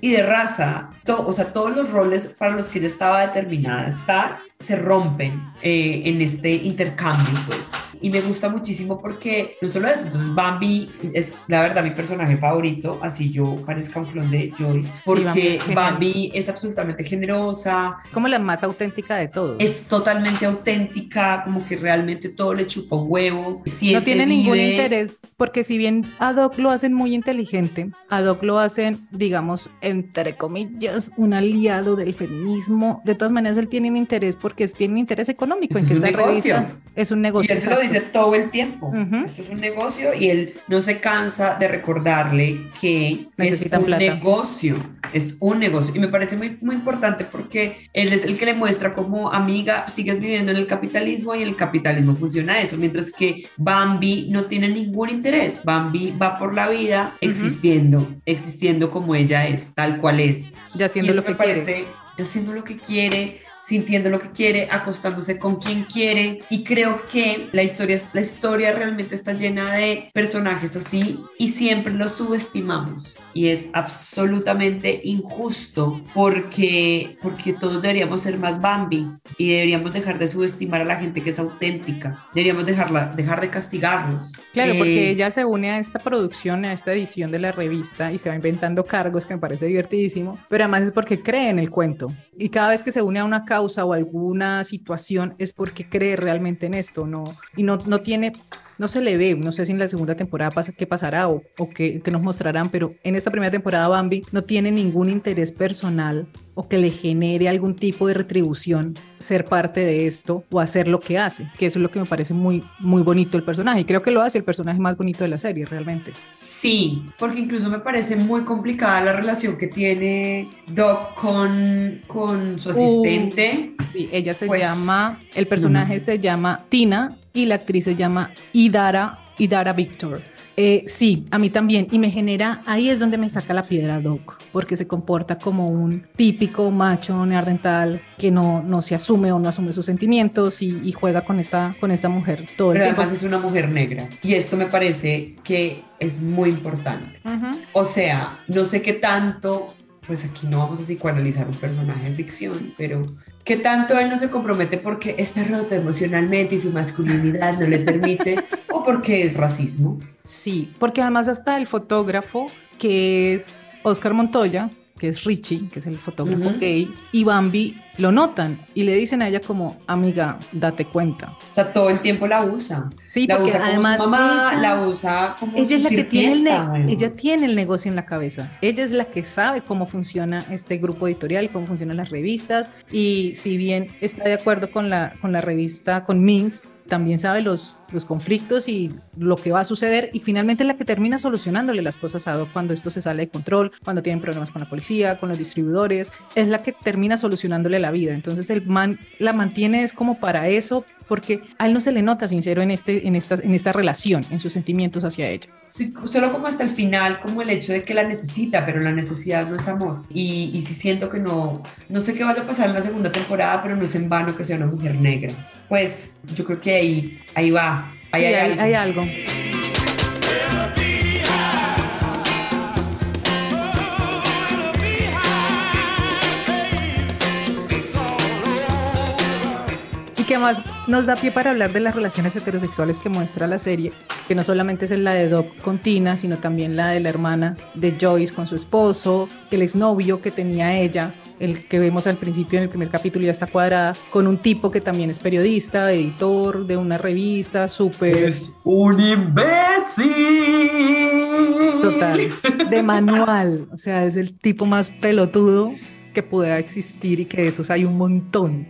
y de raza. o sea, todos los roles para los que ella estaba determinada a estar se rompen eh, en este intercambio, pues. Y me gusta muchísimo porque no solo eso, entonces Bambi es la verdad mi personaje favorito, así yo parezca un clon de Joyce, porque Bambi, es absolutamente generosa. Como la más auténtica de todos. Es totalmente auténtica, como que realmente todo le chupa un huevo. No tiene ningún interés, porque si bien a Doc lo hacen muy inteligente, a Doc lo hacen, digamos, entre comillas, un aliado del feminismo, de todas maneras él tiene un interés porque tiene un interés económico en que esta revista es un negocio. Y él se lo dice todo el tiempo. Esto es un negocio y él no se cansa de recordarle que es un negocio, es un negocio. Y me parece muy, muy importante porque él es el que le muestra como amiga, sigues viviendo en el capitalismo y en el capitalismo funciona eso, mientras que Bambi no tiene ningún interés. Bambi va por la vida existiendo, existiendo como ella es, tal cual es. Ya haciendo lo que quiere. Haciendo lo que quiere, sintiendo lo que quiere, acostándose con quien quiere. Y creo que la historia, la historia realmente está llena de personajes así y siempre los subestimamos y es absolutamente injusto porque, porque todos deberíamos ser más Bambi y deberíamos dejar de subestimar a la gente que es auténtica, deberíamos dejarla, dejar de castigarlos. Claro, porque eh, ella se une a esta producción, a esta edición de la revista y se va inventando cargos que me parece divertidísimo, pero además es porque cree en el cuento y cada vez que se une a una causa o alguna situación es porque cree realmente en esto, ¿no? Y no, no tiene no se le ve, no sé si en la segunda temporada pasa qué pasará o, o qué, nos mostrarán, pero en esta primera temporada Bambi no tiene ningún interés personal o que le genere algún tipo de retribución ser parte de esto o hacer lo que hace, que eso es lo que me parece muy, muy bonito el personaje y creo que lo hace el personaje más bonito de la serie realmente. Sí, porque incluso me parece muy complicada la relación que tiene Doc con, con su uh, asistente. sí, ella se pues, llama, el personaje se llama Tina y la actriz se llama Idara, Idara Victor. Eh, sí, a mí también. Y me genera, ahí es donde me saca la piedra Doc, porque se comporta como un típico macho neardental que no, no se asume o no asume sus sentimientos y, juega con esta, con esta mujer todo Pero el tiempo. además es una mujer negra. Y esto me parece que es muy importante. O sea, no sé qué tanto pues aquí no vamos a psicoanalizar un personaje de ficción, pero ¿qué tanto él no se compromete porque está roto emocionalmente y su masculinidad no le permite o porque es racismo? Sí, porque además hasta el fotógrafo que es Oscar Montoya, que es Richie, que es el fotógrafo gay, y Bambi lo notan y le dicen a ella como, amiga, date cuenta. O sea, todo el tiempo la usa. Sí, la porque usa además como mamá, la usa como ella es la que tiene el ella tiene el negocio en la cabeza. Ella es la que sabe cómo funciona este grupo editorial, cómo funcionan las revistas y si bien está de acuerdo con la con la revista con Minx, también sabe los, los conflictos y lo que va a suceder y finalmente es la que termina solucionándole las cosas a Doc cuando esto se sale de control, cuando tienen problemas con la policía, con los distribuidores, es la que termina solucionándole la vida. Entonces el man la mantiene es como para eso, porque a él no se le nota sincero en, este, en, esta, en esta relación, en sus sentimientos hacia ella. Sí, solo como hasta el final, como el hecho de que la necesita, pero la necesidad no es amor. Y, y sí siento que no, no sé qué vaya a pasar en la segunda temporada, pero no es en vano que sea una mujer negra pues yo creo que ahí, ahí va, hay, algo. hay algo. que más nos da pie para hablar de las relaciones heterosexuales que muestra la serie, que no solamente es la de Doc con Tina, sino también la de la hermana de Joyce con su esposo, el exnovio que tenía ella el que vemos al principio en el primer capítulo ya está cuadrada, con un tipo que también es periodista, editor de una revista, súper... Es un imbécil. Total, de manual, o sea, es el tipo más pelotudo que pueda existir y que de esos hay un montón.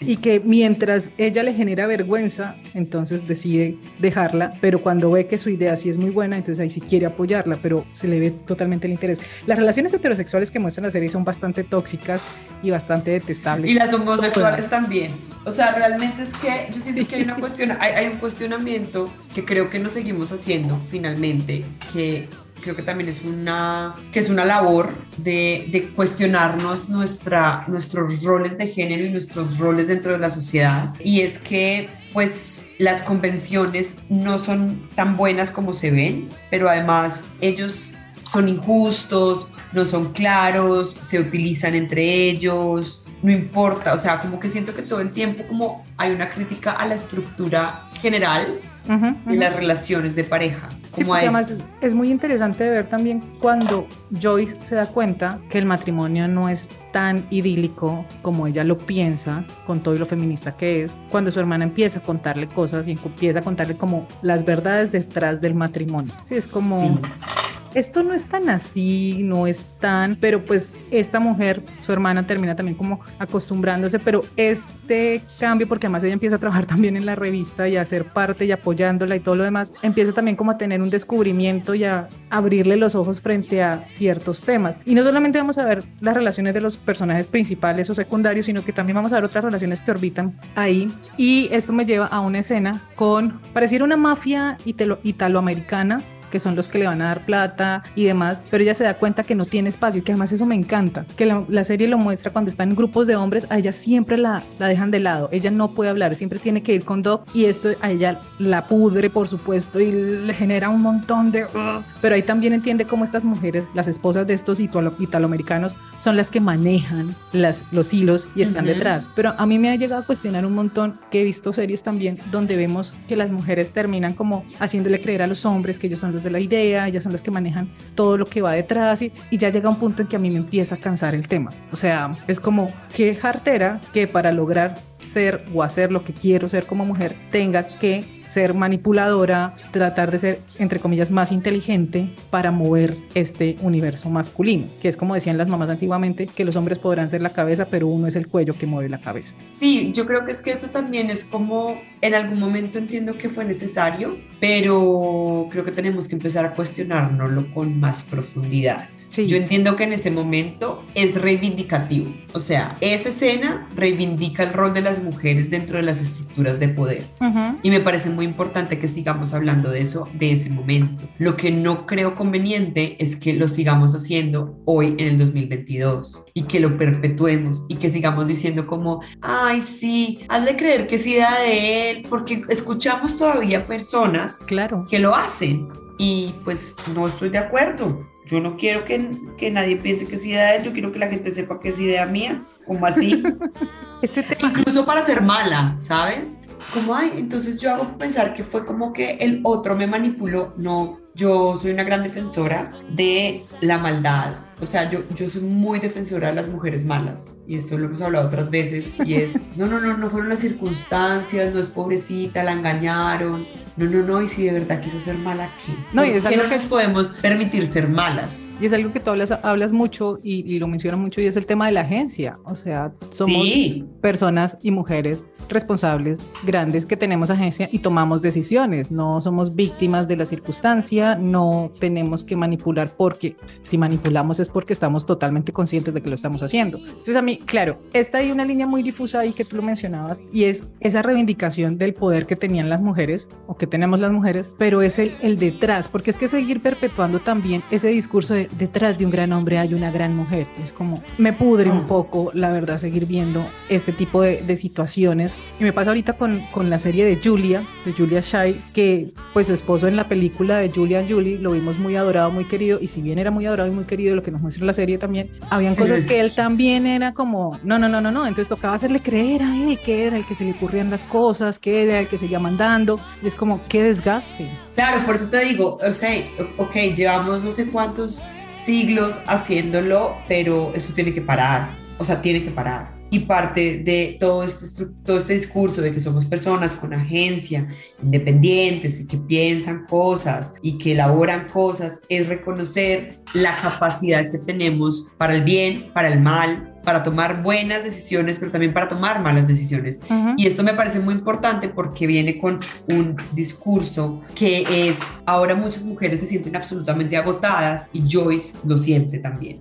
Y que mientras ella le genera vergüenza, entonces decide dejarla, pero cuando ve que su idea sí es muy buena, entonces ahí sí quiere apoyarla, pero se le ve totalmente el interés. Las relaciones heterosexuales que muestran la serie son bastante tóxicas y bastante detestables. Y las homosexuales también. O sea, realmente es que yo siento que hay una cuestión, hay, hay un cuestionamiento que creo que nos seguimos haciendo finalmente, que creo que también es una, que es una labor de, de, cuestionarnos nuestra, nuestros roles de género y nuestros roles dentro de la sociedad. Y es que pues las convenciones no son tan buenas como se ven, pero además ellos son injustos, no son claros, se utilizan entre ellos, no importa, o sea, como que siento que todo el tiempo como hay una crítica a la estructura general uh -huh, uh -huh. de las relaciones de pareja. Sí, además es, es, muy interesante de ver también cuando Joyce se da cuenta que el matrimonio no es tan idílico como ella lo piensa, con todo y lo feminista que es, cuando su hermana empieza a contarle cosas y empieza a contarle como las verdades detrás del matrimonio. Sí, es como... Sí esto no es tan así, no es tan, pero pues esta mujer, su hermana termina también como acostumbrándose, pero este cambio, porque además ella empieza a trabajar también en la revista y a ser parte y apoyándola y todo lo demás, empieza también como a tener un descubrimiento y a abrirle los ojos frente a ciertos temas. Y no solamente vamos a ver las relaciones de los personajes principales o secundarios, sino que también vamos a ver otras relaciones que orbitan ahí. Y esto me lleva a una escena con, pareciera una mafia italoamericana, que son los que le van a dar plata y demás, pero ella se da cuenta que no tiene espacio y que además eso me encanta, que la, la, serie lo muestra cuando están en grupos de hombres, a ella siempre la, la dejan de lado, ella no puede hablar, siempre tiene que ir con Doc y esto a ella la pudre, por supuesto, y le genera un montón de... Uh, pero ahí también entiende cómo estas mujeres, las esposas de estos italo, italoamericanos, son las que manejan las, los hilos y están uh -huh. detrás. Pero a mí me ha llegado a cuestionar un montón que he visto series también donde vemos que las mujeres terminan como haciéndole creer a los hombres que ellos son los de la idea, ellas son las que manejan todo lo que va detrás y, y, ya llega un punto en que a mí me empieza a cansar el tema. O sea, es como que jartera que para lograr ser o hacer lo que quiero ser como mujer tenga que ser manipuladora, tratar de ser, entre comillas, más inteligente para mover este universo masculino, que es como decían las mamás antiguamente, que los hombres podrán ser la cabeza, pero uno es el cuello que mueve la cabeza. Sí, yo creo que es que eso también es como, en algún momento entiendo que fue necesario, pero creo que tenemos que empezar a cuestionárnoslo con más profundidad. Sí. Yo entiendo que en ese momento es reivindicativo. O sea, esa escena reivindica el rol de las mujeres dentro de las estructuras de poder. Uh -huh. Y me parece muy importante que sigamos hablando de eso, de ese momento. Lo que no creo conveniente es que lo sigamos haciendo hoy en el 2022 y que lo perpetuemos y que sigamos diciendo como, ay, sí, has de creer que es idea de él, porque escuchamos todavía personas claro. que lo hacen y pues no estoy de acuerdo. Yo no quiero que, que, nadie piense que es idea de él, yo quiero que la gente sepa que es idea mía, como así. este tema. Incluso para ser mala, ¿sabes? Como, ay, entonces yo hago pensar que fue como que el otro me manipuló. No, yo soy una gran defensora de la maldad. O sea, yo, yo soy muy defensora de las mujeres malas. Y esto lo hemos hablado otras veces. Y es, no, no, no, no fueron las circunstancias, no es pobrecita, la engañaron. No, no, no, y si de verdad quiso ser mala, ¿qué? No, y es algo que nos podemos permitir ser malas. Y es algo que tú hablas, hablas mucho y, y, lo mencionas mucho y es el tema de la agencia. O sea, somos sí. personas y mujeres responsables, grandes, que tenemos agencia y tomamos decisiones. No somos víctimas de la circunstancia, no tenemos que manipular porque si manipulamos es porque estamos totalmente conscientes de que lo estamos haciendo. Entonces a mí, claro, esta hay una línea muy difusa ahí que tú lo mencionabas y es esa reivindicación del poder que tenían las mujeres o que tenemos las mujeres, pero es el, el detrás, porque es que seguir perpetuando también ese discurso de detrás de un gran hombre hay una gran mujer. Es como, me pudre un poco, la verdad, seguir viendo este tipo de, de situaciones. Y me pasa ahorita con, con la serie de Julia, de Julia Shai, que pues su esposo en la película de Julian Julie lo vimos muy adorado, muy querido, y si bien era muy adorado y muy querido, lo que nos muestra la serie también, habían cosas que él también era como, no, no, no, no, no, entonces tocaba hacerle creer a él que era el que se le ocurrían las cosas, que era el que seguía mandando, y es como, qué desgaste. Claro, por eso te digo, o sea, ok, llevamos no sé cuántos siglos haciéndolo, pero eso tiene que parar, o sea, tiene que parar y parte de todo este, todo este discurso de que somos personas con agencia, independientes y que piensan cosas y que elaboran cosas, es reconocer la capacidad que tenemos para el bien, para el mal, para tomar buenas decisiones, pero también para tomar malas decisiones. Y esto me parece muy importante porque viene con un discurso que es, ahora muchas mujeres se sienten absolutamente agotadas y Joyce lo siente también.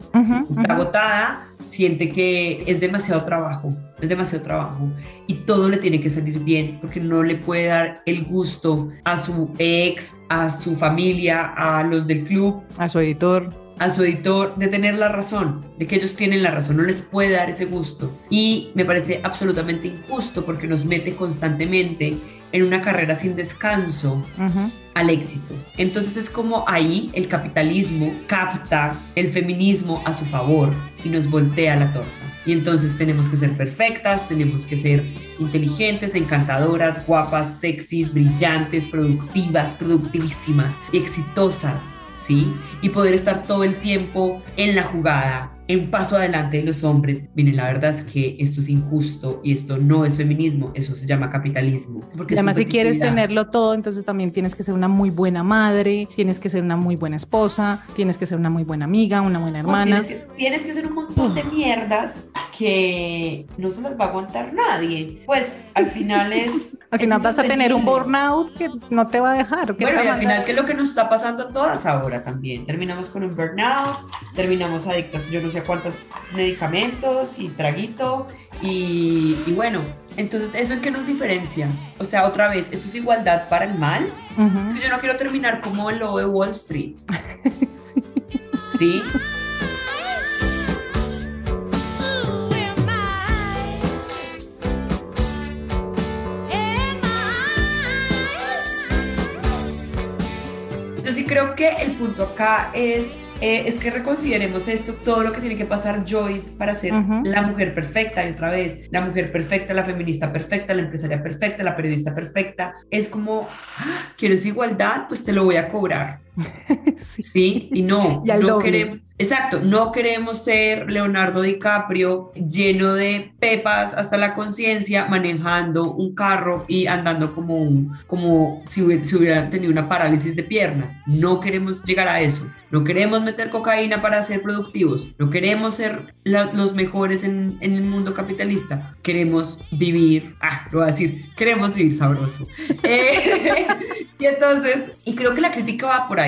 Está agotada, siente que es demasiado trabajo, es demasiado trabajo y todo le tiene que salir bien porque no le puede dar el gusto a su ex, a su familia, a los del club, a su editor a su editor de tener la razón, de que ellos tienen la razón, no les puede dar ese gusto. Y me parece absolutamente injusto porque nos mete constantemente en una carrera sin descanso al éxito. Entonces es como ahí el capitalismo capta el feminismo a su favor y nos voltea la torta. Y entonces tenemos que ser perfectas, tenemos que ser inteligentes, encantadoras, guapas, sexys, brillantes, productivas, productivísimas, exitosas ¿sí? Y poder estar todo el tiempo en la jugada, en paso adelante de los hombres. Miren, la verdad es que esto es injusto y esto no es feminismo, eso se llama capitalismo. Porque además, si quieres tenerlo todo, entonces también tienes que ser una muy buena madre, tienes que ser una muy buena esposa, tienes que ser una muy buena amiga, una buena hermana. tienes, que, ser un montón de mierdas que no se las va a aguantar nadie. Pues al final es. al final vas a tener un burnout que no te va a dejar. Bueno, y al final, ¿qué es lo que nos está pasando a todas ahora también? Terminamos con un burnout, terminamos adictas, yo no sé cuántos medicamentos y traguito y, bueno, entonces ¿eso en qué nos diferencia? O sea, otra vez, ¿esto es igualdad para el mal? yo no quiero terminar como el lobo de Wall Street. sí. ¿Sí? Yo sí creo que el punto acá es eh, es que reconsideremos esto, todo lo que tiene que pasar Joyce para ser la mujer perfecta, y otra vez, la mujer perfecta, la feminista perfecta, la empresaria perfecta, la periodista perfecta, es como, ah, ¿quieres igualdad? Pues te lo voy a cobrar. sí. y no, no queremos, exacto, no queremos ser Leonardo DiCaprio lleno de pepas hasta la conciencia, manejando un carro y andando como un, como si hubiera, tenido una parálisis de piernas. No queremos llegar a eso. No queremos meter cocaína para ser productivos. No queremos ser los mejores en, en, el mundo capitalista. Queremos vivir, ah, lo voy a decir, queremos vivir sabroso. Eh, y entonces, y creo que la crítica va por ahí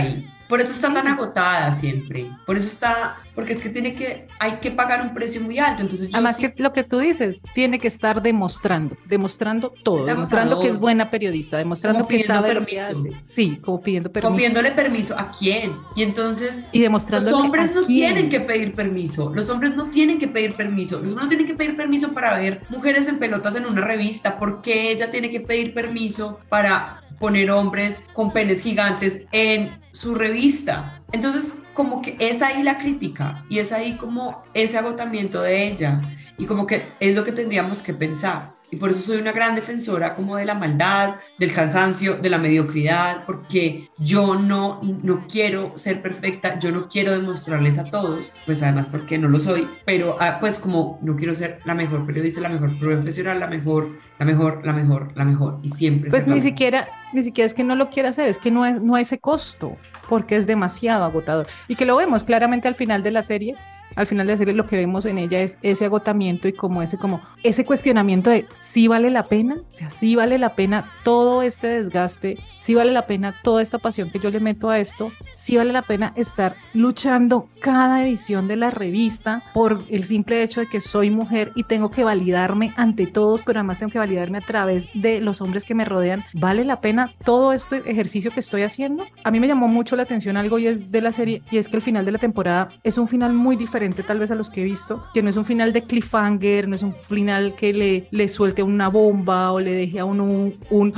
por eso está tan agotada siempre. Por eso está, porque es que tiene que, hay que pagar un precio muy alto. Entonces Además que lo que tú dices, tiene que estar demostrando, demostrando todo, demostrando que es buena periodista, demostrando que sabe lo que hace. Sí, como pidiendo permiso. Como pidiéndole permiso a quién. Y entonces y demostrando los hombres no tienen que pedir permiso. Los hombres no tienen que pedir permiso. Los hombres no tienen que pedir permiso para ver mujeres en pelotas en una revista. porque ella tiene que pedir permiso para poner hombres con penes gigantes en su revista. Entonces, como que es ahí la crítica y es ahí como ese agotamiento de ella y como que es lo que tendríamos que pensar. Y por eso soy una gran defensora como de la maldad, del cansancio, de la mediocridad, porque yo no, no quiero ser perfecta, yo no quiero demostrarles a todos, pues además porque no lo soy, pero ah, pues como no quiero ser la mejor periodista, la mejor profesional, la mejor, la mejor, la mejor, la mejor, y siempre. Pues ni siquiera, ni siquiera es que no lo quiera hacer, es que no es, no ese costo, porque es demasiado agotador. Y que lo vemos claramente al final de la serie, al final de la serie lo que vemos en ella es ese agotamiento y como ese como ese cuestionamiento de si vale la pena, o sea, si vale la pena todo este desgaste, si vale la pena toda esta pasión que yo le meto a esto, si vale la pena estar luchando cada edición de la revista por el simple hecho de que soy mujer y tengo que validarme ante todos, pero además tengo que validarme a través de los hombres que me rodean. ¿Vale la pena todo este ejercicio que estoy haciendo? A mí me llamó mucho la atención algo y es de la serie y es que el final de la temporada es un final muy diferente tal vez a los que he visto, que no es un final de cliffhanger, no es un final que le, le suelte una bomba o le deje a uno un,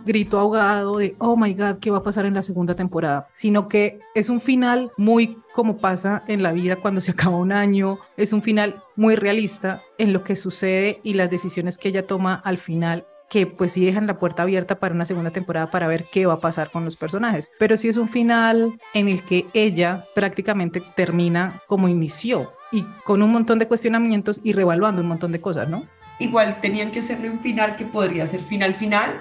grito ahogado de, oh my God, ¿qué va a pasar en la segunda temporada? Sino que es un final muy como pasa en la vida cuando se acaba un año, es un final muy realista en lo que sucede y las decisiones que ella toma al final que pues sí dejan la puerta abierta para una segunda temporada para ver qué va a pasar con los personajes. Pero sí es un final en el que ella prácticamente termina como inició y con un montón de cuestionamientos y revaluando un montón de cosas, ¿no? Igual tenían que hacerle un final que podría ser final final,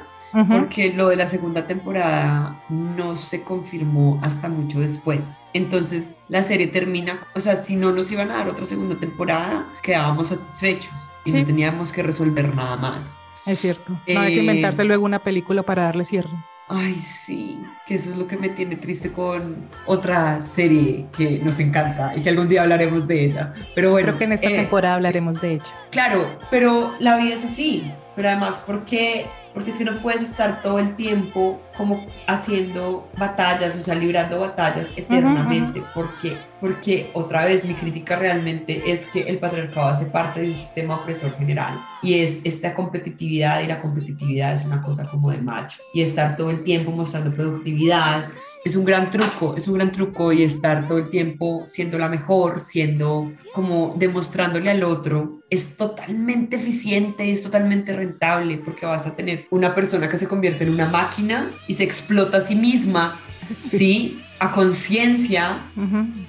porque lo de la segunda temporada no se confirmó hasta mucho después. Entonces la serie termina, o sea, si no nos iban a dar otra segunda temporada, quedábamos satisfechos y no teníamos que resolver nada más. Es cierto. No hay que inventarse eh, luego una película para darle cierre. Ay, sí, que eso es lo que me tiene triste con otra serie que nos encanta y que algún día hablaremos de ella. Pero bueno. Creo que en esta eh, temporada hablaremos de ella. Claro, pero la vida es así. Pero además, porque porque si no puedes estar todo el tiempo como haciendo batallas, o sea, librando batallas eternamente, porque porque otra vez mi crítica realmente es que el patriarcado hace parte de un sistema opresor general y es esta competitividad y la competitividad es una cosa como de macho. Y estar todo el tiempo mostrando productividad es un gran truco, es un gran truco y estar todo el tiempo siendo la mejor, siendo como demostrándole al otro, es totalmente eficiente, es totalmente rentable porque vas a tener una persona que se convierte en una máquina y se explota a sí misma, ¿sí? A conciencia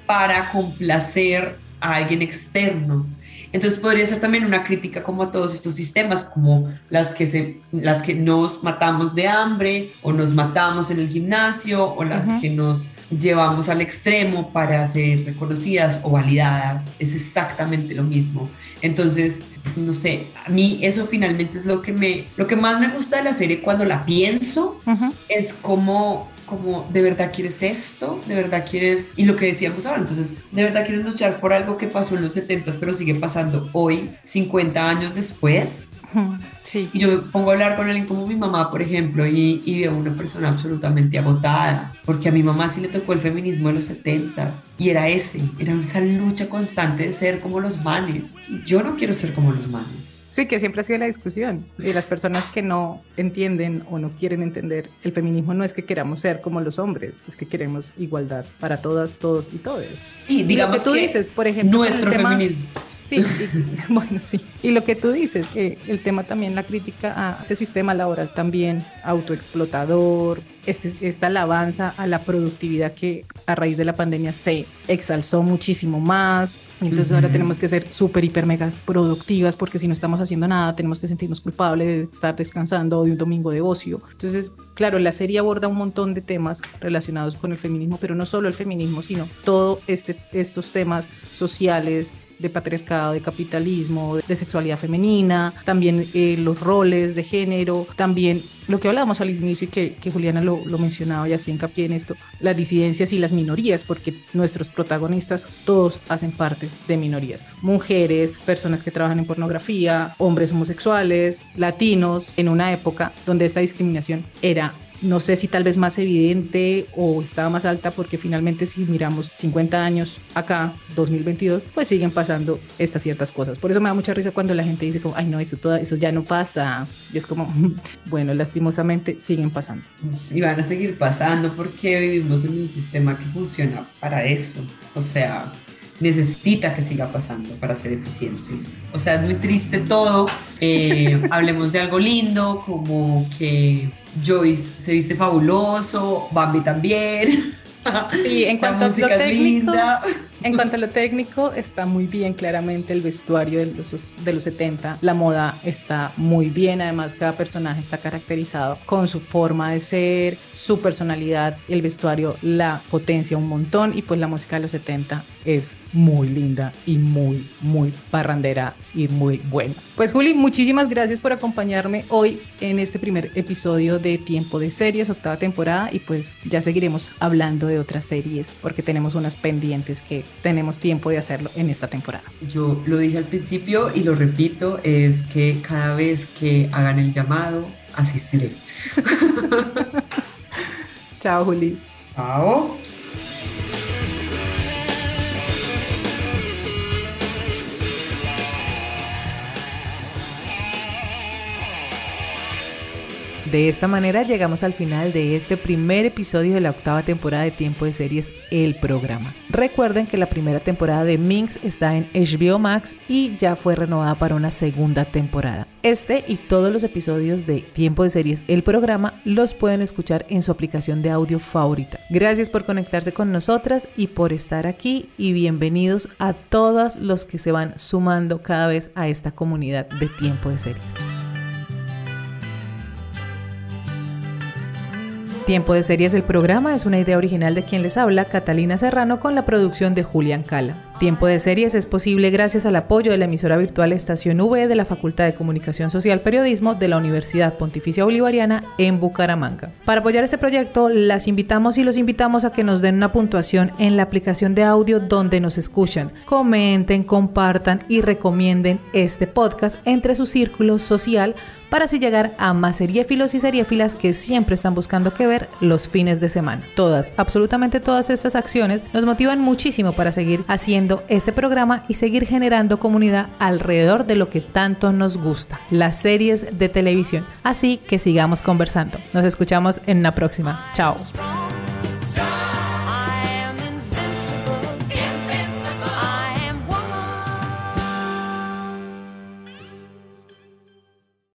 para complacer a alguien externo. Entonces podría ser también una crítica como a todos estos sistemas, como las que, se, las que nos matamos de hambre o nos matamos en el gimnasio o las que nos llevamos al extremo para ser reconocidas o validadas. Es exactamente lo mismo. Entonces, no sé, a mí eso finalmente es lo que me, lo que más me gusta de la serie cuando la pienso, es como como de verdad quieres esto, de verdad quieres, y lo que decíamos ahora, entonces, de verdad quieres luchar por algo que pasó en los 70 pero sigue pasando hoy, 50 años después. Sí. Y yo me pongo a hablar con alguien como mi mamá, por ejemplo, y, y veo una persona absolutamente agotada, porque a mi mamá sí le tocó el feminismo de los 70 y era ese, era esa lucha constante de ser como los manes. Y yo no quiero ser como los manes. Sí, que siempre ha sido la discusión. Y las personas que no entienden o no quieren entender el feminismo no es que queramos ser como los hombres, es que queremos igualdad para todas, todos y todos. Y digamos que tú dices, por ejemplo, nuestro feminismo. Sí, bueno, sí. Y lo que tú dices, eh, el tema también, la crítica a este sistema laboral también autoexplotador, este, esta alabanza a la productividad que a raíz de la pandemia se exalzó muchísimo más. Entonces ahora tenemos que ser súper, hiper, mega productivas porque si no estamos haciendo nada tenemos que sentirnos culpables de estar descansando de un domingo de ocio. Entonces, claro, la serie aborda un montón de temas relacionados con el feminismo, pero no solo el feminismo, sino todos este, estos temas sociales, de patriarcado, de capitalismo, de sexualidad femenina, también eh, los roles de género, también lo que hablábamos al inicio y que, Juliana lo, lo, mencionaba y hacía hincapié en esto, las disidencias y las minorías, porque nuestros protagonistas todos hacen parte de minorías. Mujeres, personas que trabajan en pornografía, hombres homosexuales, latinos, en una época donde esta discriminación era no sé si tal vez más evidente o estaba más alta porque finalmente si miramos 50 años acá, 2022, pues siguen pasando estas ciertas cosas. Por eso me da mucha risa cuando la gente dice como, ay no, eso, todo, eso ya no pasa. Y es como, bueno, lastimosamente siguen pasando. Y van a seguir pasando porque vivimos en un sistema que funciona para eso. O sea, necesita que siga pasando para ser eficiente. O sea, es muy triste todo. Eh, hablemos de algo lindo, como que Joyce se viste fabuloso, Bambi también. Y en cuanto a lo técnico, en cuanto a lo técnico, está muy bien claramente el vestuario de los, de los 70, la moda está muy bien, además cada personaje está caracterizado con su forma de ser, su personalidad, el vestuario la potencia un montón y pues la música de los 70 es muy linda y muy, muy parrandera y muy buena. Pues Juli, muchísimas gracias por acompañarme hoy en este primer episodio de Tiempo de Series, octava temporada, y pues ya seguiremos hablando de otras series porque tenemos unas pendientes que tenemos tiempo de hacerlo en esta temporada. Yo lo dije al principio y lo repito, es que cada vez que hagan el llamado, asistiré. Chao, Juli. Chao. De esta manera llegamos al final de este primer episodio de la octava temporada de Tiempo de Series, el programa. Recuerden que la primera temporada de Minx está en HBO Max y ya fue renovada para una segunda temporada. Este y todos los episodios de Tiempo de Series, el programa, los pueden escuchar en su aplicación de audio favorita. Gracias por conectarse con nosotras y por estar aquí y bienvenidos a todos los que se van sumando cada vez a esta comunidad de Tiempo de Series. Tiempo de Series el programa es una idea original de quien les habla, Catalina Serrano, con la producción de Julián Cala. Tiempo de Series es posible gracias al apoyo de la emisora virtual Estación V de la Facultad de Comunicación Social Periodismo de la Universidad Pontificia Bolivariana en Bucaramanga. Para apoyar este proyecto, las invitamos y los invitamos a que nos den una puntuación en la aplicación de audio donde nos escuchan. Comenten, compartan y recomienden este podcast entre su círculo social para así llegar a más seriéfilos y seriéfilas que siempre están buscando qué ver los fines de semana. Todas, absolutamente todas estas acciones nos motivan muchísimo para seguir haciendo este programa y seguir generando comunidad alrededor de lo que tanto nos gusta, las series de televisión. Así que sigamos conversando. Nos escuchamos en la próxima. Chao.